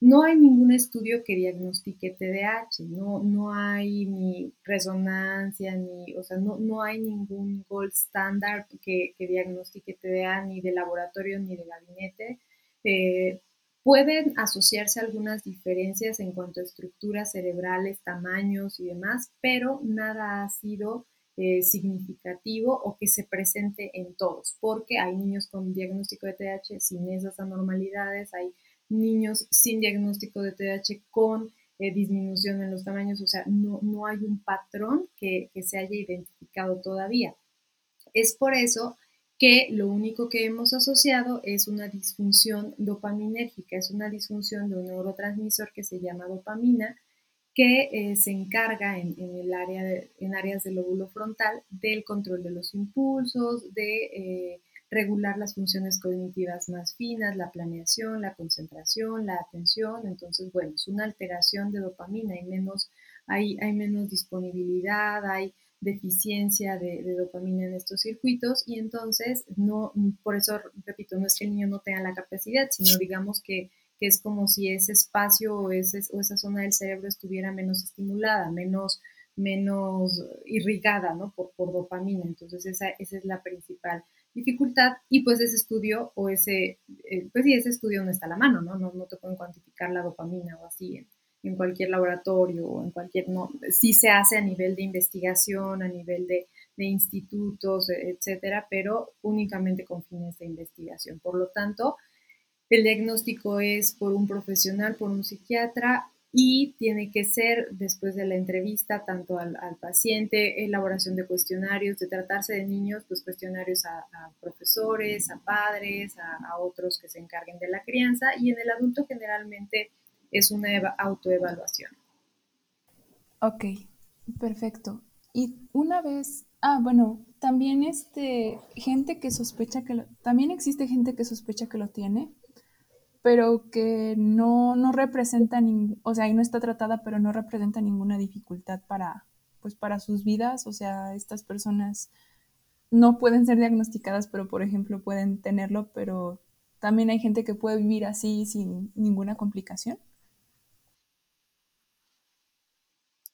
No hay ningún estudio que diagnostique TDAH, no, no hay ni resonancia, ni, o sea, no, no hay ningún gold standard que, que diagnostique TDA ni de laboratorio ni de gabinete. Eh, Pueden asociarse algunas diferencias en cuanto a estructuras cerebrales, tamaños y demás, pero nada ha sido eh, significativo o que se presente en todos, porque hay niños con diagnóstico de TDAH sin esas anormalidades, hay niños sin diagnóstico de TDAH con eh, disminución en los tamaños, o sea, no, no hay un patrón que se haya identificado todavía. Es por eso que lo único que hemos asociado es una disfunción dopaminérgica, es una disfunción de un neurotransmisor que se llama dopamina, que eh, se encarga en, el área en áreas del lóbulo frontal del control de los impulsos, de eh, regular las funciones cognitivas más finas, la planeación, la concentración, la atención. Entonces, bueno, es una alteración de dopamina, hay menos, hay, hay menos disponibilidad, hay deficiencia de, dopamina en estos circuitos y entonces no, por eso repito, no es que el niño no tenga la capacidad, sino digamos que que es como si ese espacio o, ese, o esa zona del cerebro estuviera menos estimulada, menos, menos irrigada ¿no? por, por dopamina. Entonces esa, esa es la principal dificultad y pues ese estudio o ese, eh, pues sí, ese estudio no está a la mano, ¿no? No, no te pueden cuantificar la dopamina o así en, cualquier laboratorio o en cualquier, no, sí se hace a nivel de investigación, a nivel de, de institutos, etcétera, pero únicamente con fines de investigación. Por lo tanto, el diagnóstico es por un profesional, por un psiquiatra y tiene que ser después de la entrevista tanto al, paciente, elaboración de cuestionarios, de tratarse de niños, pues cuestionarios a, profesores, a padres, a, otros que se encarguen de la crianza y en el adulto generalmente es una autoevaluación. Ok, perfecto. Y una vez, ah, bueno, también este, gente que sospecha que lo, también existe gente que sospecha que lo tiene pero que no, no representa, o sea, ahí no está tratada, pero no representa ninguna dificultad para, pues, para sus vidas. O sea, estas personas no pueden ser diagnosticadas, pero por ejemplo pueden tenerlo, pero también hay gente que puede vivir así sin ninguna complicación.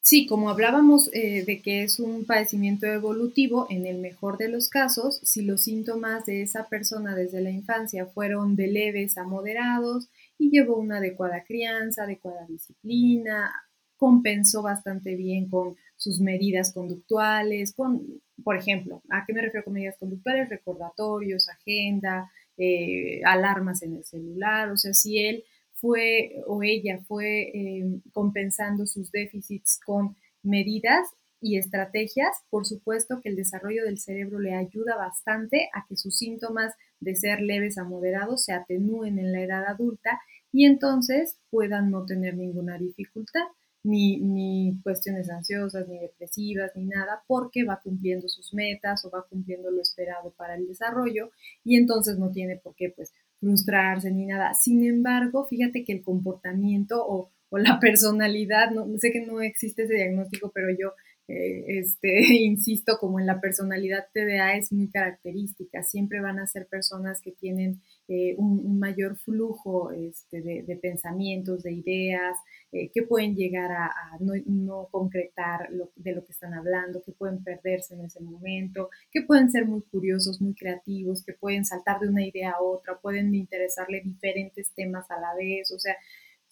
Sí, como hablábamos eh, de que es un padecimiento evolutivo, en el mejor de los casos, si los síntomas de esa persona desde la infancia fueron de leves a moderados y llevó una adecuada crianza, adecuada disciplina, compensó bastante bien con sus medidas conductuales, con, por ejemplo, ¿a qué me refiero con medidas conductuales? Recordatorios, agenda, eh, alarmas en el celular, o sea, si él fue o ella fue em, compensando sus déficits con medidas y estrategias, por supuesto que el desarrollo del cerebro le ayuda bastante a que sus síntomas de ser leves a moderados se atenúen en la edad adulta y entonces puedan no tener ninguna dificultad, ni, ni cuestiones ansiosas, ni depresivas, ni nada, porque va cumpliendo sus metas o va cumpliendo lo esperado para el desarrollo y entonces no tiene por qué pues frustrarse ni nada. Sin embargo, fíjate que el comportamiento o, la personalidad, no sé que no existe ese diagnóstico, pero yo eh, este, insisto, como en la personalidad TDA es muy característica, siempre van a ser personas que tienen eh, un, mayor flujo este, de, pensamientos, de ideas, eh, que pueden llegar a, no, concretar de lo que están hablando, que pueden perderse en ese momento, que pueden ser muy curiosos, muy creativos, que pueden saltar de una idea a otra, pueden interesarle diferentes temas a la vez, o sea,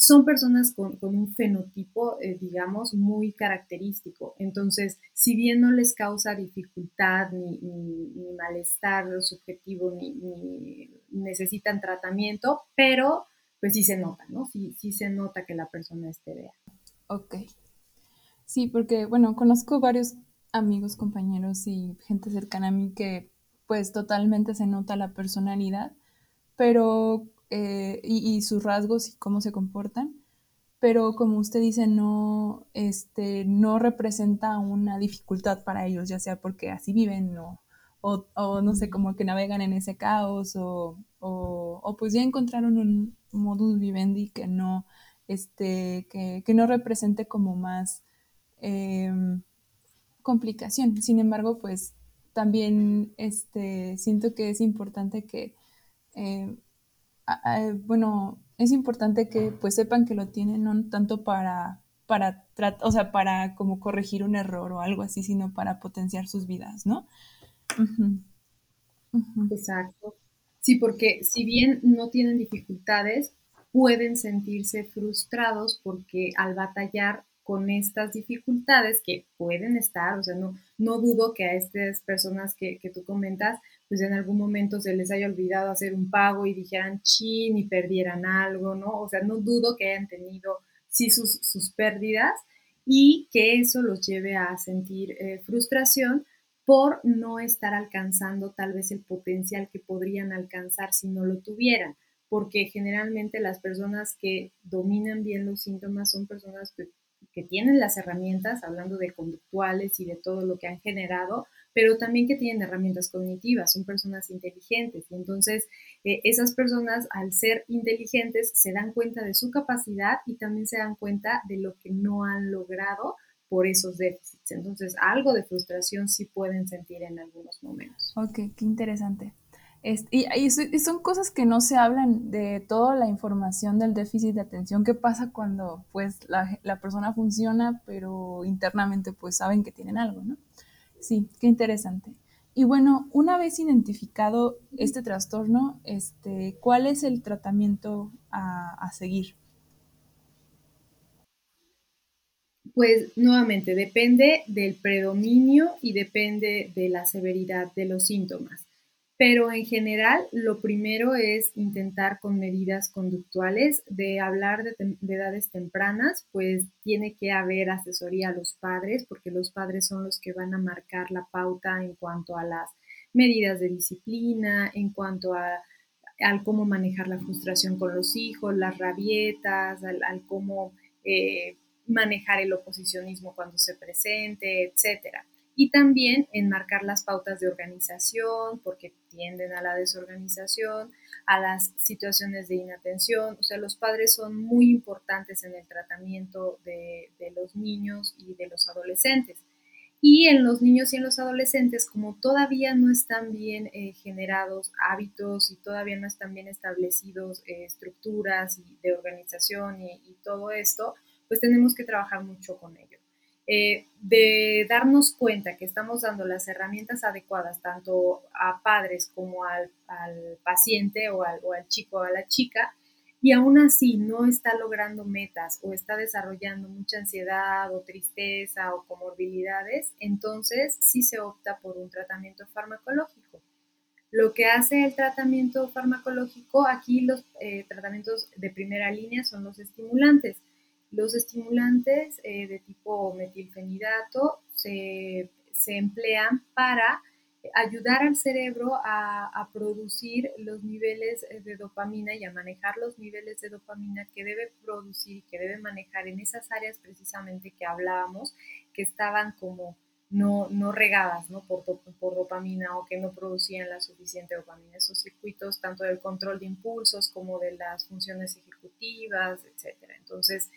son personas con, un fenotipo, eh, digamos, muy característico. Entonces, si bien no les causa dificultad ni, malestar subjetivo, ni, necesitan tratamiento, pero pues sí se nota, ¿no? Sí, sí se nota que la persona es TDA. Ok. Sí, porque, bueno, conozco varios amigos, compañeros y gente cercana a mí que pues totalmente se nota la personalidad, pero eh, y, sus rasgos y cómo se comportan, pero como usted dice, no, este, no representa una dificultad para ellos, ya sea porque así viven o, o, no sé, como que navegan en ese caos o, o, pues ya encontraron un modus vivendi que no, este, que, que no represente como más em, complicación. Sin embargo, pues también este, siento que es importante que eh, bueno, es importante que pues sepan que lo tienen no tanto para, para, o sea, para como corregir un error o algo así, sino para potenciar sus vidas, ¿no? Exacto. Sí, porque si bien no tienen dificultades, pueden sentirse frustrados porque al batallar con estas dificultades que pueden estar, o sea, no, no dudo que a estas personas que, que, tú comentas, pues en algún momento se les haya olvidado hacer un pago y dijeran chin y perdieran algo, ¿no? O sea, no dudo que hayan tenido sí sus, sus pérdidas y que eso los lleve a sentir eh, frustración por no estar alcanzando tal vez el potencial que podrían alcanzar si no lo tuvieran, porque generalmente las personas que dominan bien los síntomas son personas que que tienen las herramientas, hablando de conductuales y de todo lo que han generado, pero también que tienen herramientas cognitivas, son personas inteligentes. Y entonces eh, esas personas, al ser inteligentes, se dan cuenta de su capacidad y también se dan cuenta de lo que no han logrado por esos déficits. Entonces, algo de frustración sí pueden sentir en algunos momentos. Ok, qué interesante y, son cosas que no se hablan de toda la información del déficit de atención. ¿Qué pasa cuando pues la, persona funciona, pero internamente pues saben que tienen algo, ¿no? Sí, qué interesante. Y bueno, una vez identificado este trastorno, este, ¿cuál es el tratamiento a, a seguir? Pues nuevamente, depende del predominio y depende de la severidad de los síntomas pero en general lo primero es intentar con medidas conductuales, de hablar de, edades tempranas, pues tiene que haber asesoría a los padres, porque los padres son los que van a marcar la pauta en cuanto a las medidas de disciplina, en cuanto a al cómo manejar la frustración con los hijos, las rabietas, al, cómo eh, manejar el oposicionismo cuando se presente, etcétera y también enmarcar las pautas de organización, porque tienden a la desorganización, a las situaciones de inatención. O sea, los padres son muy importantes en el tratamiento de, los niños y de los adolescentes. Y en los niños y en los adolescentes, como todavía no están bien eh, generados hábitos y todavía no están bien establecidos eh, estructuras de organización y todo esto, pues tenemos que trabajar mucho con ellos. Eh, de darnos cuenta que estamos dando las herramientas adecuadas tanto a padres como al, paciente o al, o al, chico o a la chica, y aún así no está logrando metas o está desarrollando mucha ansiedad o tristeza o comorbilidades, entonces sí se opta por un tratamiento farmacológico. Lo que hace el tratamiento farmacológico, aquí los eh, tratamientos de primera línea son los estimulantes los estimulantes eh, de tipo metilfenidato se, emplean para ayudar al cerebro a, producir los niveles de dopamina y a manejar los niveles de dopamina que debe producir y que debe manejar en esas áreas precisamente que hablábamos, que estaban como no, no regadas ¿no? Por, por dopamina o que no producían la suficiente dopamina. Esos circuitos, tanto del control de impulsos como de las funciones ejecutivas, etc. Entonces,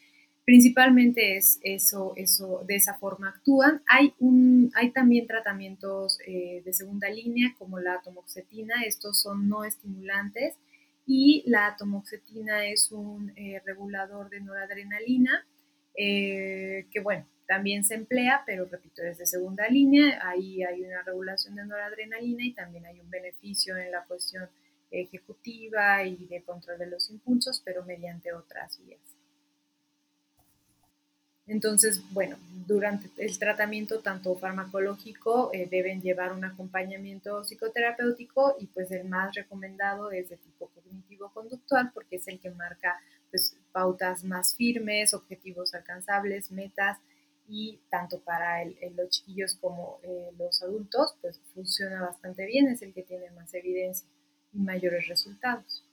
Principalmente es eso, eso, de esa forma actúan. Hay, un, hay también tratamientos eh, de segunda línea como la atomoxetina, estos son no estimulantes y la atomoxetina es un eh, regulador de noradrenalina eh, que bueno, también se emplea, pero repito, es de segunda línea, ahí hay una regulación de noradrenalina y también hay un beneficio en la cuestión ejecutiva y de control de los impulsos, pero mediante otras vías. Entonces, bueno, durante el tratamiento tanto farmacológico eh, deben llevar un acompañamiento psicoterapéutico y pues el más recomendado es de tipo cognitivo-conductual porque es el que marca pues, pautas más firmes, objetivos alcanzables, metas y tanto para los chiquillos como eh, los adultos pues funciona bastante bien, es el que tiene más evidencia y mayores resultados.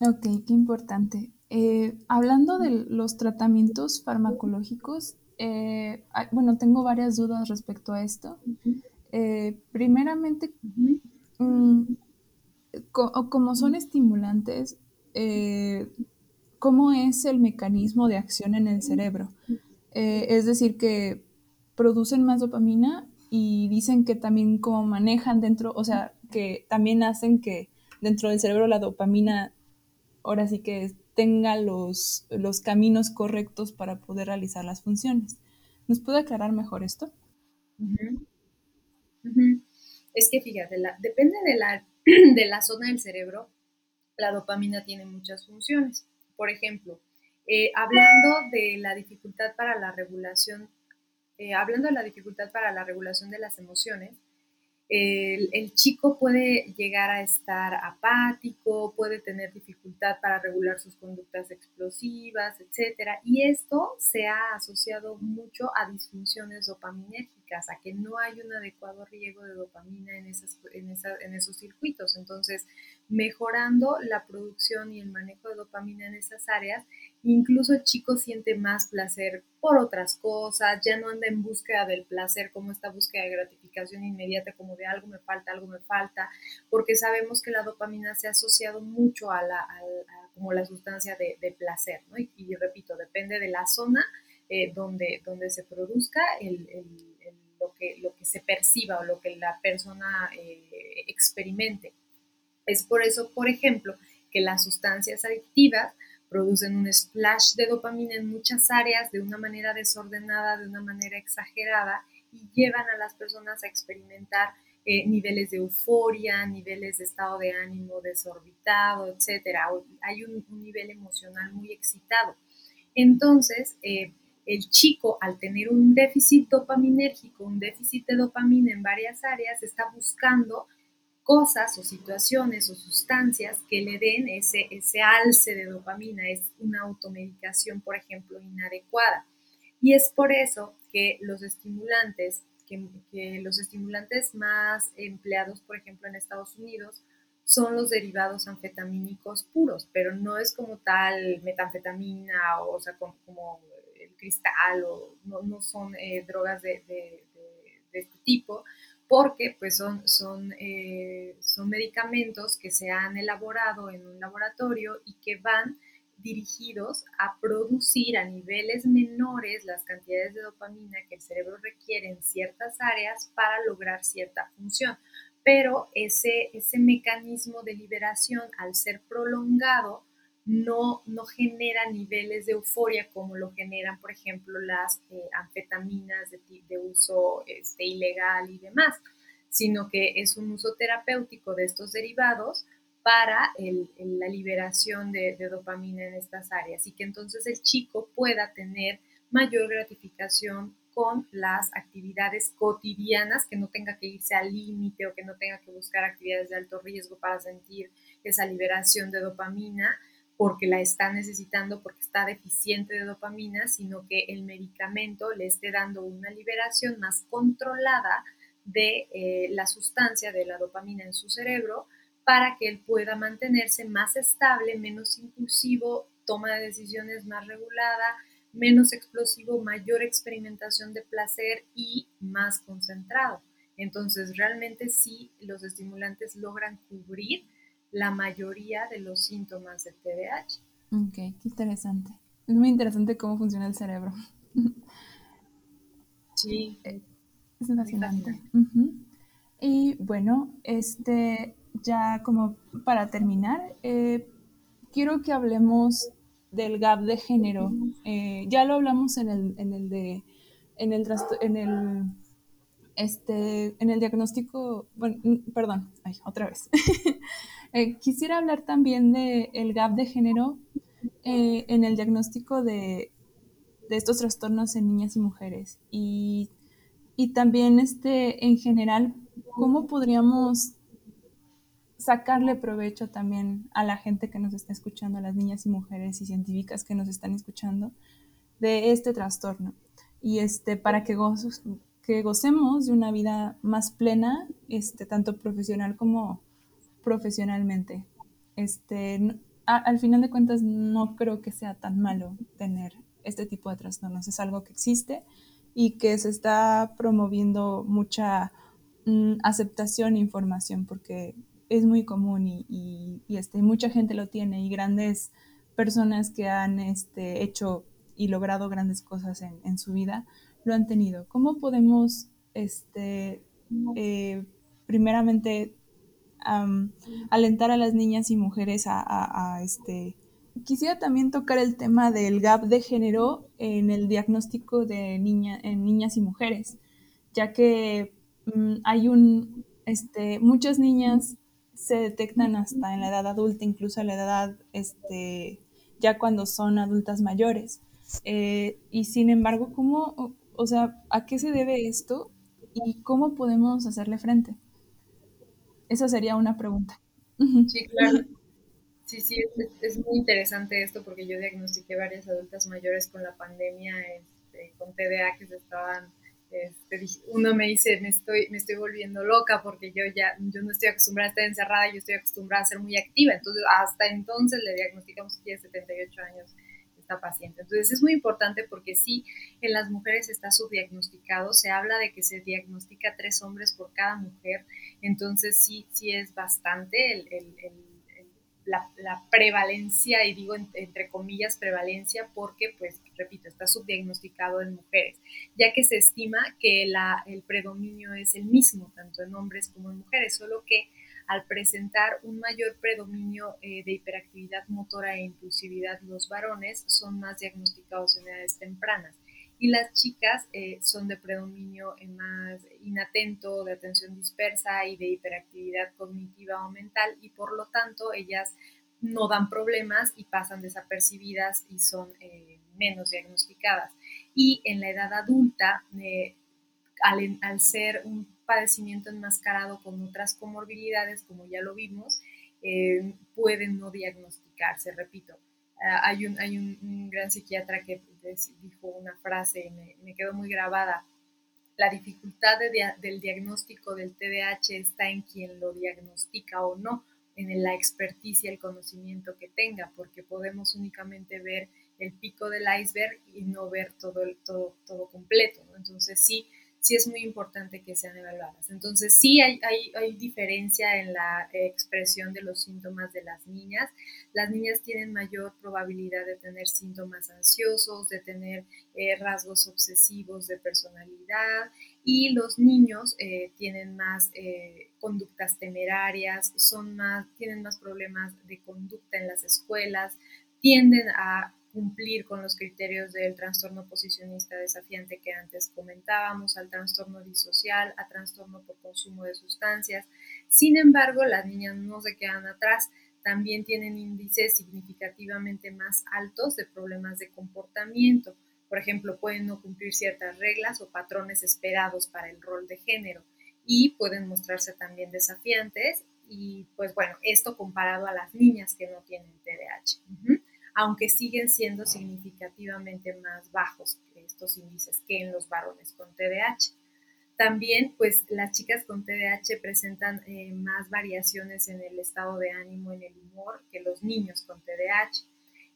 Ok, qué importante. Eh, hablando de los tratamientos farmacológicos, eh, bueno, tengo varias dudas respecto a esto. Eh, primeramente, mm, como son estimulantes, ¿cómo es el mecanismo de acción en el cerebro? es decir, que producen más dopamina y dicen que también como manejan dentro, o sea, que también hacen que dentro del cerebro la dopamina ahora sí que tenga los, los caminos correctos para poder realizar las funciones. ¿Nos puede aclarar mejor esto? Es que fíjate, depende de la, de la zona del cerebro, la dopamina tiene muchas funciones. Por ejemplo, eh, hablando de la dificultad para la regulación, eh, hablando de la dificultad para la regulación de las emociones, el, chico puede llegar a estar apático, puede tener dificultad para regular sus conductas explosivas, etc. Y esto se ha asociado mucho a disfunciones dopaminérgicas, a que no hay un adecuado riego de dopamina en, esas, en, en esos circuitos. Entonces, mejorando la producción y el manejo de dopamina en esas áreas, incluso el chico siente más placer por otras cosas, ya no anda en búsqueda del placer como esta búsqueda de gratificación inmediata, como de algo me falta, algo me falta, porque sabemos que la dopamina se ha asociado mucho a la, como la sustancia de, placer, ¿no? y, repito, depende de la zona eh, donde, donde se produzca lo, que, lo que se perciba o lo que la persona eh, experimente. Es por eso, por ejemplo, que las sustancias adictivas producen un splash de dopamina en muchas áreas de una manera desordenada, de una manera exagerada y llevan a las personas a experimentar eh, niveles de euforia, niveles de estado de ánimo desorbitado, etc. Hay un, nivel emocional muy excitado. Entonces, eh, el chico, al tener un déficit dopaminérgico, un déficit de dopamina en varias áreas, está buscando cosas o situaciones o sustancias que le den ese, ese alce de dopamina. Es una automedicación, por ejemplo, inadecuada. Y es por eso que los estimulantes, que, los estimulantes más empleados, por ejemplo, en Estados Unidos, son los derivados anfetamínicos puros, pero no es como tal metanfetamina o, sea, como, cristal o no, son eh, drogas de, de, este tipo, porque pues son, son, eh, son medicamentos que se han elaborado en un laboratorio y que van dirigidos a producir a niveles menores las cantidades de dopamina que el cerebro requiere en ciertas áreas para lograr cierta función. Pero ese, ese mecanismo de liberación, al ser prolongado, no, no genera niveles de euforia como lo generan, por ejemplo, las eh, anfetaminas de, uso este, ilegal y demás, sino que es un uso terapéutico de estos derivados para la liberación de, de, dopamina en estas áreas y que entonces el chico pueda tener mayor gratificación con las actividades cotidianas, que no tenga que irse al límite o que no tenga que buscar actividades de alto riesgo para sentir esa liberación de dopamina, porque la está necesitando, porque está deficiente de dopamina, sino que el medicamento le esté dando una liberación más controlada de eh, la sustancia de la dopamina en su cerebro para que él pueda mantenerse más estable, menos impulsivo, toma de decisiones más regulada, menos explosivo, mayor experimentación de placer y más concentrado. Entonces, realmente sí, los estimulantes logran cubrir la mayoría de los síntomas del TDAH. Ok, qué interesante. Es muy interesante cómo funciona el cerebro. Sí. Es fascinante. Y bueno, este, ya como para terminar, eh, quiero que hablemos del gap de género. Eh, ya lo hablamos en el, en el de en el, en el este, en el diagnóstico, bueno, perdón, ay, otra vez. Eh, quisiera hablar también del el gap de género eh, en el diagnóstico de, de, estos trastornos en niñas y mujeres. Y, y también, este, en general, cómo podríamos sacarle provecho también a la gente que nos está escuchando, a las niñas y mujeres y científicas que nos están escuchando de este trastorno. Y este, para que que gocemos de una vida más plena, este, tanto profesional como profesionalmente. Este, al final de cuentas, no creo que sea tan malo tener este tipo de trastornos. Es algo que existe y que se está promoviendo mucha mm, aceptación e información porque es muy común y, este, mucha gente lo tiene y grandes personas que han este, hecho y logrado grandes cosas en su vida lo han tenido. ¿Cómo podemos, este, eh, primeramente, alentar a las niñas y mujeres a, este... Quisiera también tocar el tema del gap de género en el diagnóstico de niña, en niñas y mujeres, ya que mm, hay un, este, muchas niñas se detectan hasta en la edad adulta, incluso a la edad, este, ya cuando son adultas mayores. Eh, y sin embargo, ¿cómo, o sea, a qué se debe esto y cómo podemos hacerle frente? Esa sería una pregunta. Sí, claro. Sí, sí, es, muy interesante esto porque yo diagnostiqué varias adultas mayores con la pandemia, este, con TDA que se estaban este, uno me dice, me estoy, me estoy volviendo loca porque yo ya, yo no estoy acostumbrada a estar encerrada, yo estoy acostumbrada a ser muy activa. Entonces, hasta entonces le diagnosticamos que tiene 78 años esta paciente. Entonces, es muy importante porque sí, en las mujeres está subdiagnosticado. Se habla de que se diagnostica tres hombres por cada mujer. Entonces, sí, sí es bastante el, el la, prevalencia, y digo entre comillas prevalencia porque, pues, repito, está subdiagnosticado en mujeres, ya que se estima que la, el predominio es el mismo, tanto en hombres como en mujeres, solo que al presentar un mayor predominio eh, de hiperactividad motora e impulsividad los varones son más diagnosticados en edades tempranas y las chicas eh, son de predominio más inatento, de atención dispersa y de hiperactividad cognitiva o mental y por lo tanto ellas no dan problemas y pasan desapercibidas y son eh, menos diagnosticadas. Y en la edad adulta, al, al, ser un padecimiento enmascarado con otras comorbilidades, como ya lo vimos, pueden no diagnosticarse, repito Ah, hay un, hay un, gran psiquiatra que dijo una frase y me, quedó muy grabada. La dificultad del diagnóstico del TDAH está en quien lo diagnostica o no, en la experticia, el conocimiento que tenga, porque podemos únicamente ver el pico del iceberg y no ver todo, todo, todo completo. Entonces sí, sí es muy importante que sean evaluadas. Entonces, sí hay, hay, diferencia en la expresión de los síntomas de las niñas. Las niñas tienen mayor probabilidad de tener síntomas ansiosos, de tener eh, rasgos obsesivos de personalidad y los niños eh, tienen más eh, conductas temerarias, son más, tienen más problemas de conducta en las escuelas, tienden a cumplir con los criterios del trastorno posicionista desafiante que antes comentábamos, al trastorno disocial, a trastorno por consumo de sustancias. Sin embargo, las niñas no se quedan atrás, también tienen índices significativamente más altos de problemas de comportamiento. Por ejemplo, pueden no cumplir ciertas reglas o patrones esperados para el rol de género y pueden mostrarse también desafiantes y pues bueno, esto comparado a las niñas que no tienen TDAH aunque siguen siendo significativamente más bajos estos índices que en los varones con TDAH. También, pues las chicas con TDAH presentan eh, más variaciones en el estado de ánimo, en el humor, que los niños con TDAH.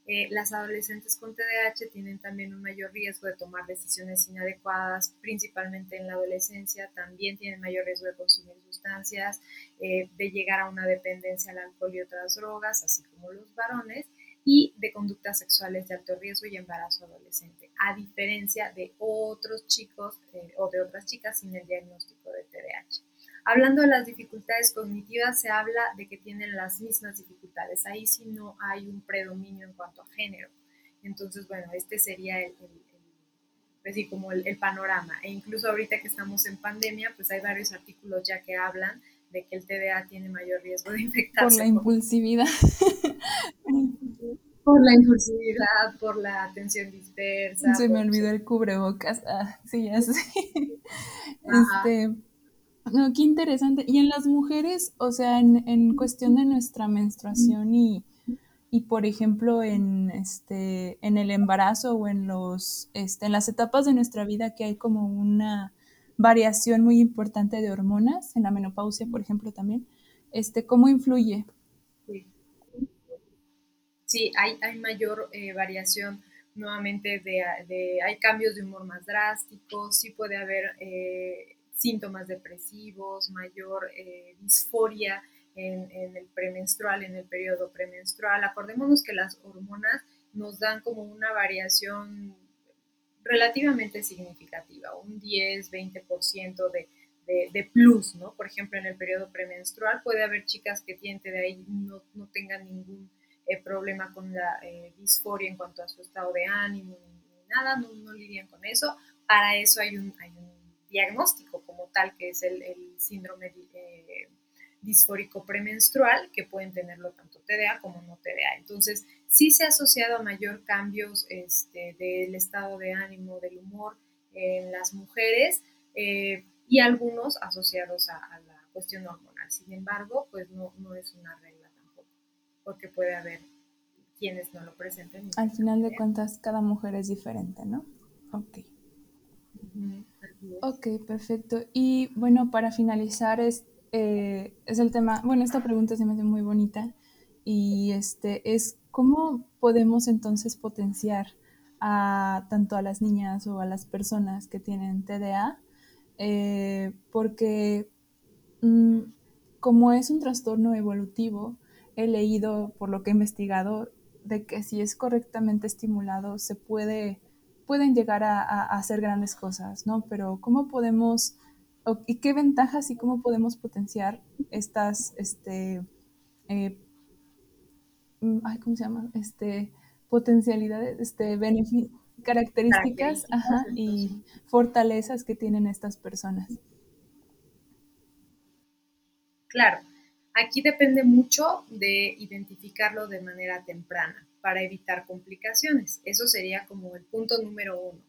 Eh, las adolescentes con TDAH tienen también un mayor riesgo de tomar decisiones inadecuadas, principalmente en la adolescencia. También tienen mayor riesgo de consumir sustancias, eh, de llegar a una dependencia al alcohol y otras drogas, así como los varones y de conductas sexuales de alto riesgo y embarazo adolescente, a diferencia de otros chicos eh, o de otras chicas sin el diagnóstico de TDAH. Hablando de las dificultades cognitivas, se habla de que tienen las mismas dificultades. Ahí sí no hay un predominio en cuanto a género. Entonces, bueno, este sería el, pues como el, el, panorama. E incluso ahorita que estamos en pandemia, pues hay varios artículos ya que hablan de que el TDA tiene mayor riesgo de infectarse. Por la impulsividad. por la impulsividad, por la atención dispersa. Se me olvidó el cubrebocas. Ah, sí, ya sé. Este, no, qué interesante. Y en las mujeres, o sea, en, cuestión de nuestra menstruación y, y, por ejemplo, en este, en el embarazo o en los, este, en las etapas de nuestra vida que hay como una variación muy importante de hormonas, en la menopausia, por ejemplo, también, este, ¿cómo influye? Sí, hay, hay mayor eh, variación nuevamente de, hay cambios de humor más drásticos, sí puede haber eh, síntomas depresivos, mayor eh, disforia en, en, el premenstrual, en el periodo premenstrual. Acordémonos que las hormonas nos dan como una variación relativamente significativa, un 10, 20% de, de, de, plus, ¿no? Por ejemplo, en el periodo premenstrual puede haber chicas que tienen de ahí no, no tengan ningún eh, problema con la eh, disforia en cuanto a su estado de ánimo ni, nada, no, no, lidian con eso. Para eso hay un, hay un diagnóstico como tal, que es el, el síndrome disfórico premenstrual, que pueden tenerlo tanto TDA como no TDA. Entonces, sí se ha asociado a mayor cambios este, del estado de ánimo, del humor en las mujeres eh, y algunos asociados a, la cuestión hormonal. Sin embargo, pues no, no es una regla tampoco, porque puede haber quienes no lo presenten. Al final de cuentas, cada mujer es diferente, ¿no? Ok. Ok, perfecto. Y bueno, para finalizar, es, eh, es el tema, bueno, esta pregunta se me hace muy bonita y este es cómo podemos entonces potenciar a tanto a las niñas o a las personas que tienen TDA, eh, porque mm, como es un trastorno evolutivo, he leído por lo que he investigado de que si es correctamente estimulado se puede pueden llegar a, hacer grandes cosas, ¿no? Pero ¿cómo podemos, y qué ventajas y cómo podemos potenciar estas, este, eh, mm, ay, ¿cómo se llama? Este, potencialidades, este, características y fortalezas que tienen estas personas. Claro, aquí depende mucho de identificarlo de manera temprana para evitar complicaciones. Eso sería como el punto número uno,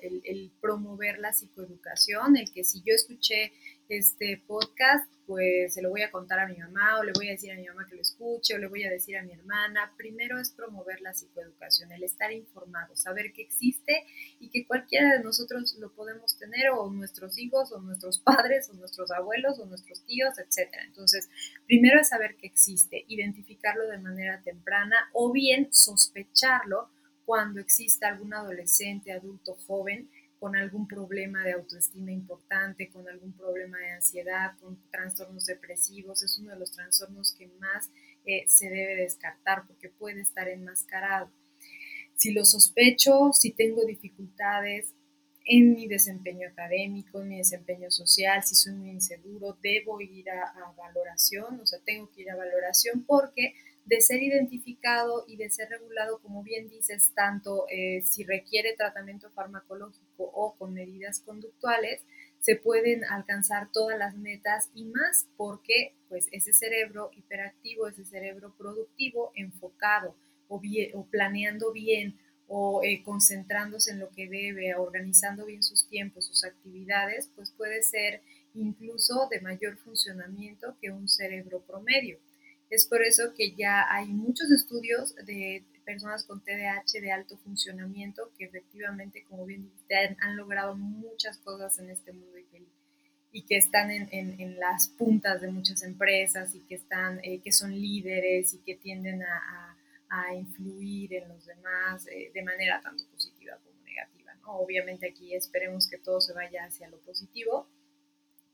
el, promover la psicoeducación, el que si yo escuché este podcast, pues se lo voy a contar a mi mamá o le voy a decir a mi mamá que lo escuche o le voy a decir a mi hermana. Primero es promover la psicoeducación, el estar informado, saber que existe y que cualquiera de nosotros lo podemos tener o nuestros hijos o nuestros padres o nuestros abuelos o nuestros tíos, etc. Entonces, primero es saber que existe, identificarlo de manera temprana o bien sospecharlo cuando exista algún adolescente, adulto, joven con algún problema de autoestima importante, con algún problema de ansiedad, con trastornos depresivos. Es uno de los trastornos que más eh, se debe descartar porque puede estar enmascarado. Si lo sospecho, si tengo dificultades en mi desempeño académico, en mi desempeño social, si soy muy inseguro, debo ir a, a valoración, o sea, tengo que ir a valoración porque de ser identificado y de ser regulado, como bien dices, tanto eh, si requiere tratamiento farmacológico o con medidas conductuales, se pueden alcanzar todas las metas y más porque pues ese cerebro hiperactivo, ese cerebro productivo, enfocado o, o planeando bien o eh, concentrándose en lo que debe, organizando bien sus tiempos, sus actividades, pues puede ser incluso de mayor funcionamiento que un cerebro promedio. Es por eso que ya hay muchos estudios de personas con TDAH de alto funcionamiento que efectivamente, como bien han, logrado muchas cosas en este mundo y que, y que están en, las puntas de muchas empresas y que, están, eh, que son líderes y que tienden a, influir en los demás eh, de manera tanto positiva como negativa. Obviamente aquí esperemos que todo se vaya hacia lo positivo,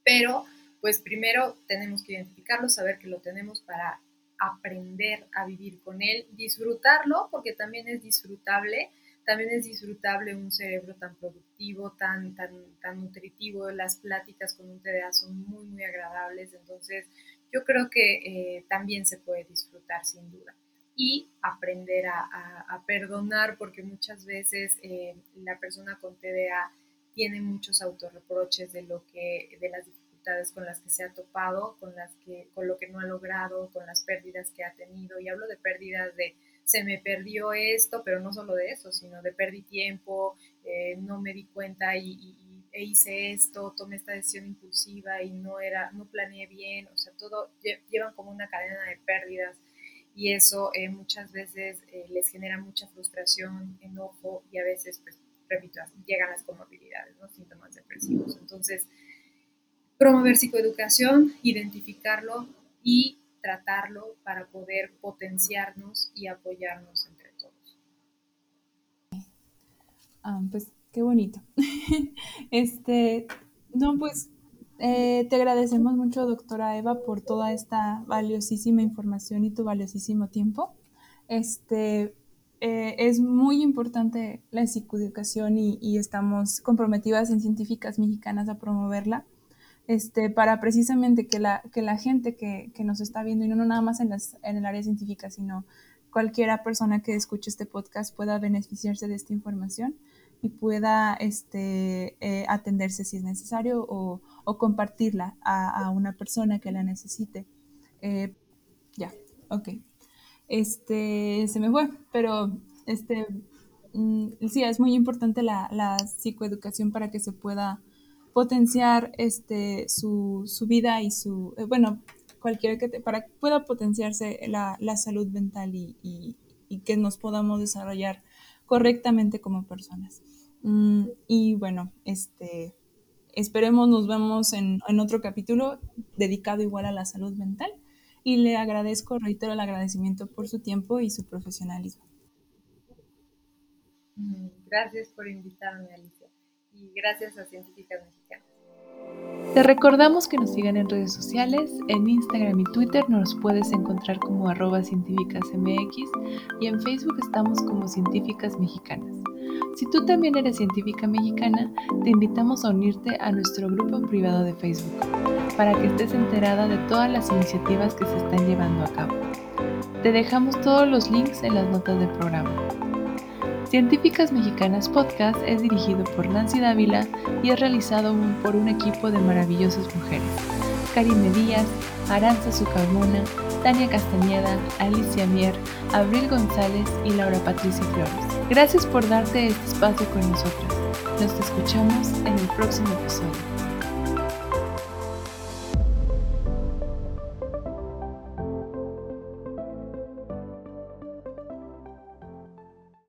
pero pues primero tenemos que identificarlo, saber que lo tenemos para aprender a vivir con él, disfrutarlo, porque también es disfrutable, también es disfrutable un cerebro tan productivo, tan, tan, tan nutritivo, las pláticas con un TDA son muy, muy agradables, entonces yo creo que eh, también se puede disfrutar sin duda y aprender a, perdonar, porque muchas veces eh, la persona con TDA tiene muchos autorreproches de lo que, de las con las que se ha topado, con, las que, con lo que no ha logrado, con las pérdidas que ha tenido. Y hablo de pérdidas de se me perdió esto, pero no solo de eso, sino de perdí tiempo, eh, no me di cuenta y, e hice esto, tomé esta decisión impulsiva y no era, no planeé bien, o sea, todo llevan como una cadena de pérdidas y eso eh, muchas veces eh, les genera mucha frustración, enojo y a veces, pues, repito, llegan las comorbilidades, ¿no? síntomas depresivos. Entonces, promover psicoeducación, identificarlo y tratarlo para poder potenciarnos y apoyarnos entre todos. Ah, pues qué bonito. este, no, pues eh, te agradecemos mucho, doctora Eva, por toda esta valiosísima información y tu valiosísimo tiempo. Este, eh, es muy importante la psicoeducación y, y estamos comprometidas en Científicas Mexicanas a promoverla este, para precisamente que la, que la gente que, que nos está viendo, y no, nada más en, las, en el área científica, sino cualquiera persona que escuche este podcast pueda beneficiarse de esta información y pueda este, eh, atenderse si es necesario o, o compartirla a, a, una persona que la necesite. Eh, ya, ok. Este, se me fue, pero este, mm, sí, es muy importante la, la, psicoeducación para que se pueda potenciar este, su, su vida y su, eh, bueno, cualquiera que para que pueda potenciarse la, la salud mental y, y, y, que nos podamos desarrollar correctamente como personas. Mm, y bueno, este, esperemos nos vemos en, en otro capítulo dedicado igual a la salud mental y le agradezco, reitero el agradecimiento por su tiempo y su profesionalismo. Mm, gracias por invitarme, Alicia, y gracias a Científicas Mexicanas. Te recordamos que nos sigan en redes sociales, en Instagram y Twitter nos puedes encontrar como arroba científicasmx y en Facebook estamos como Científicas Mexicanas. Si tú también eres científica mexicana, te invitamos a unirte a nuestro grupo privado de Facebook para que estés enterada de todas las iniciativas que se están llevando a cabo. Te dejamos todos los links en las notas del programa. Científicas Mexicanas Podcast es dirigido por Nancy Dávila y es realizado por un equipo de maravillosas mujeres. Karime Díaz, Aranza Sucarmona, Tania Castañeda, Alicia Mier, Abril González y Laura Patricia Flores. Gracias por darte este espacio con nosotras. Nos escuchamos en el próximo episodio.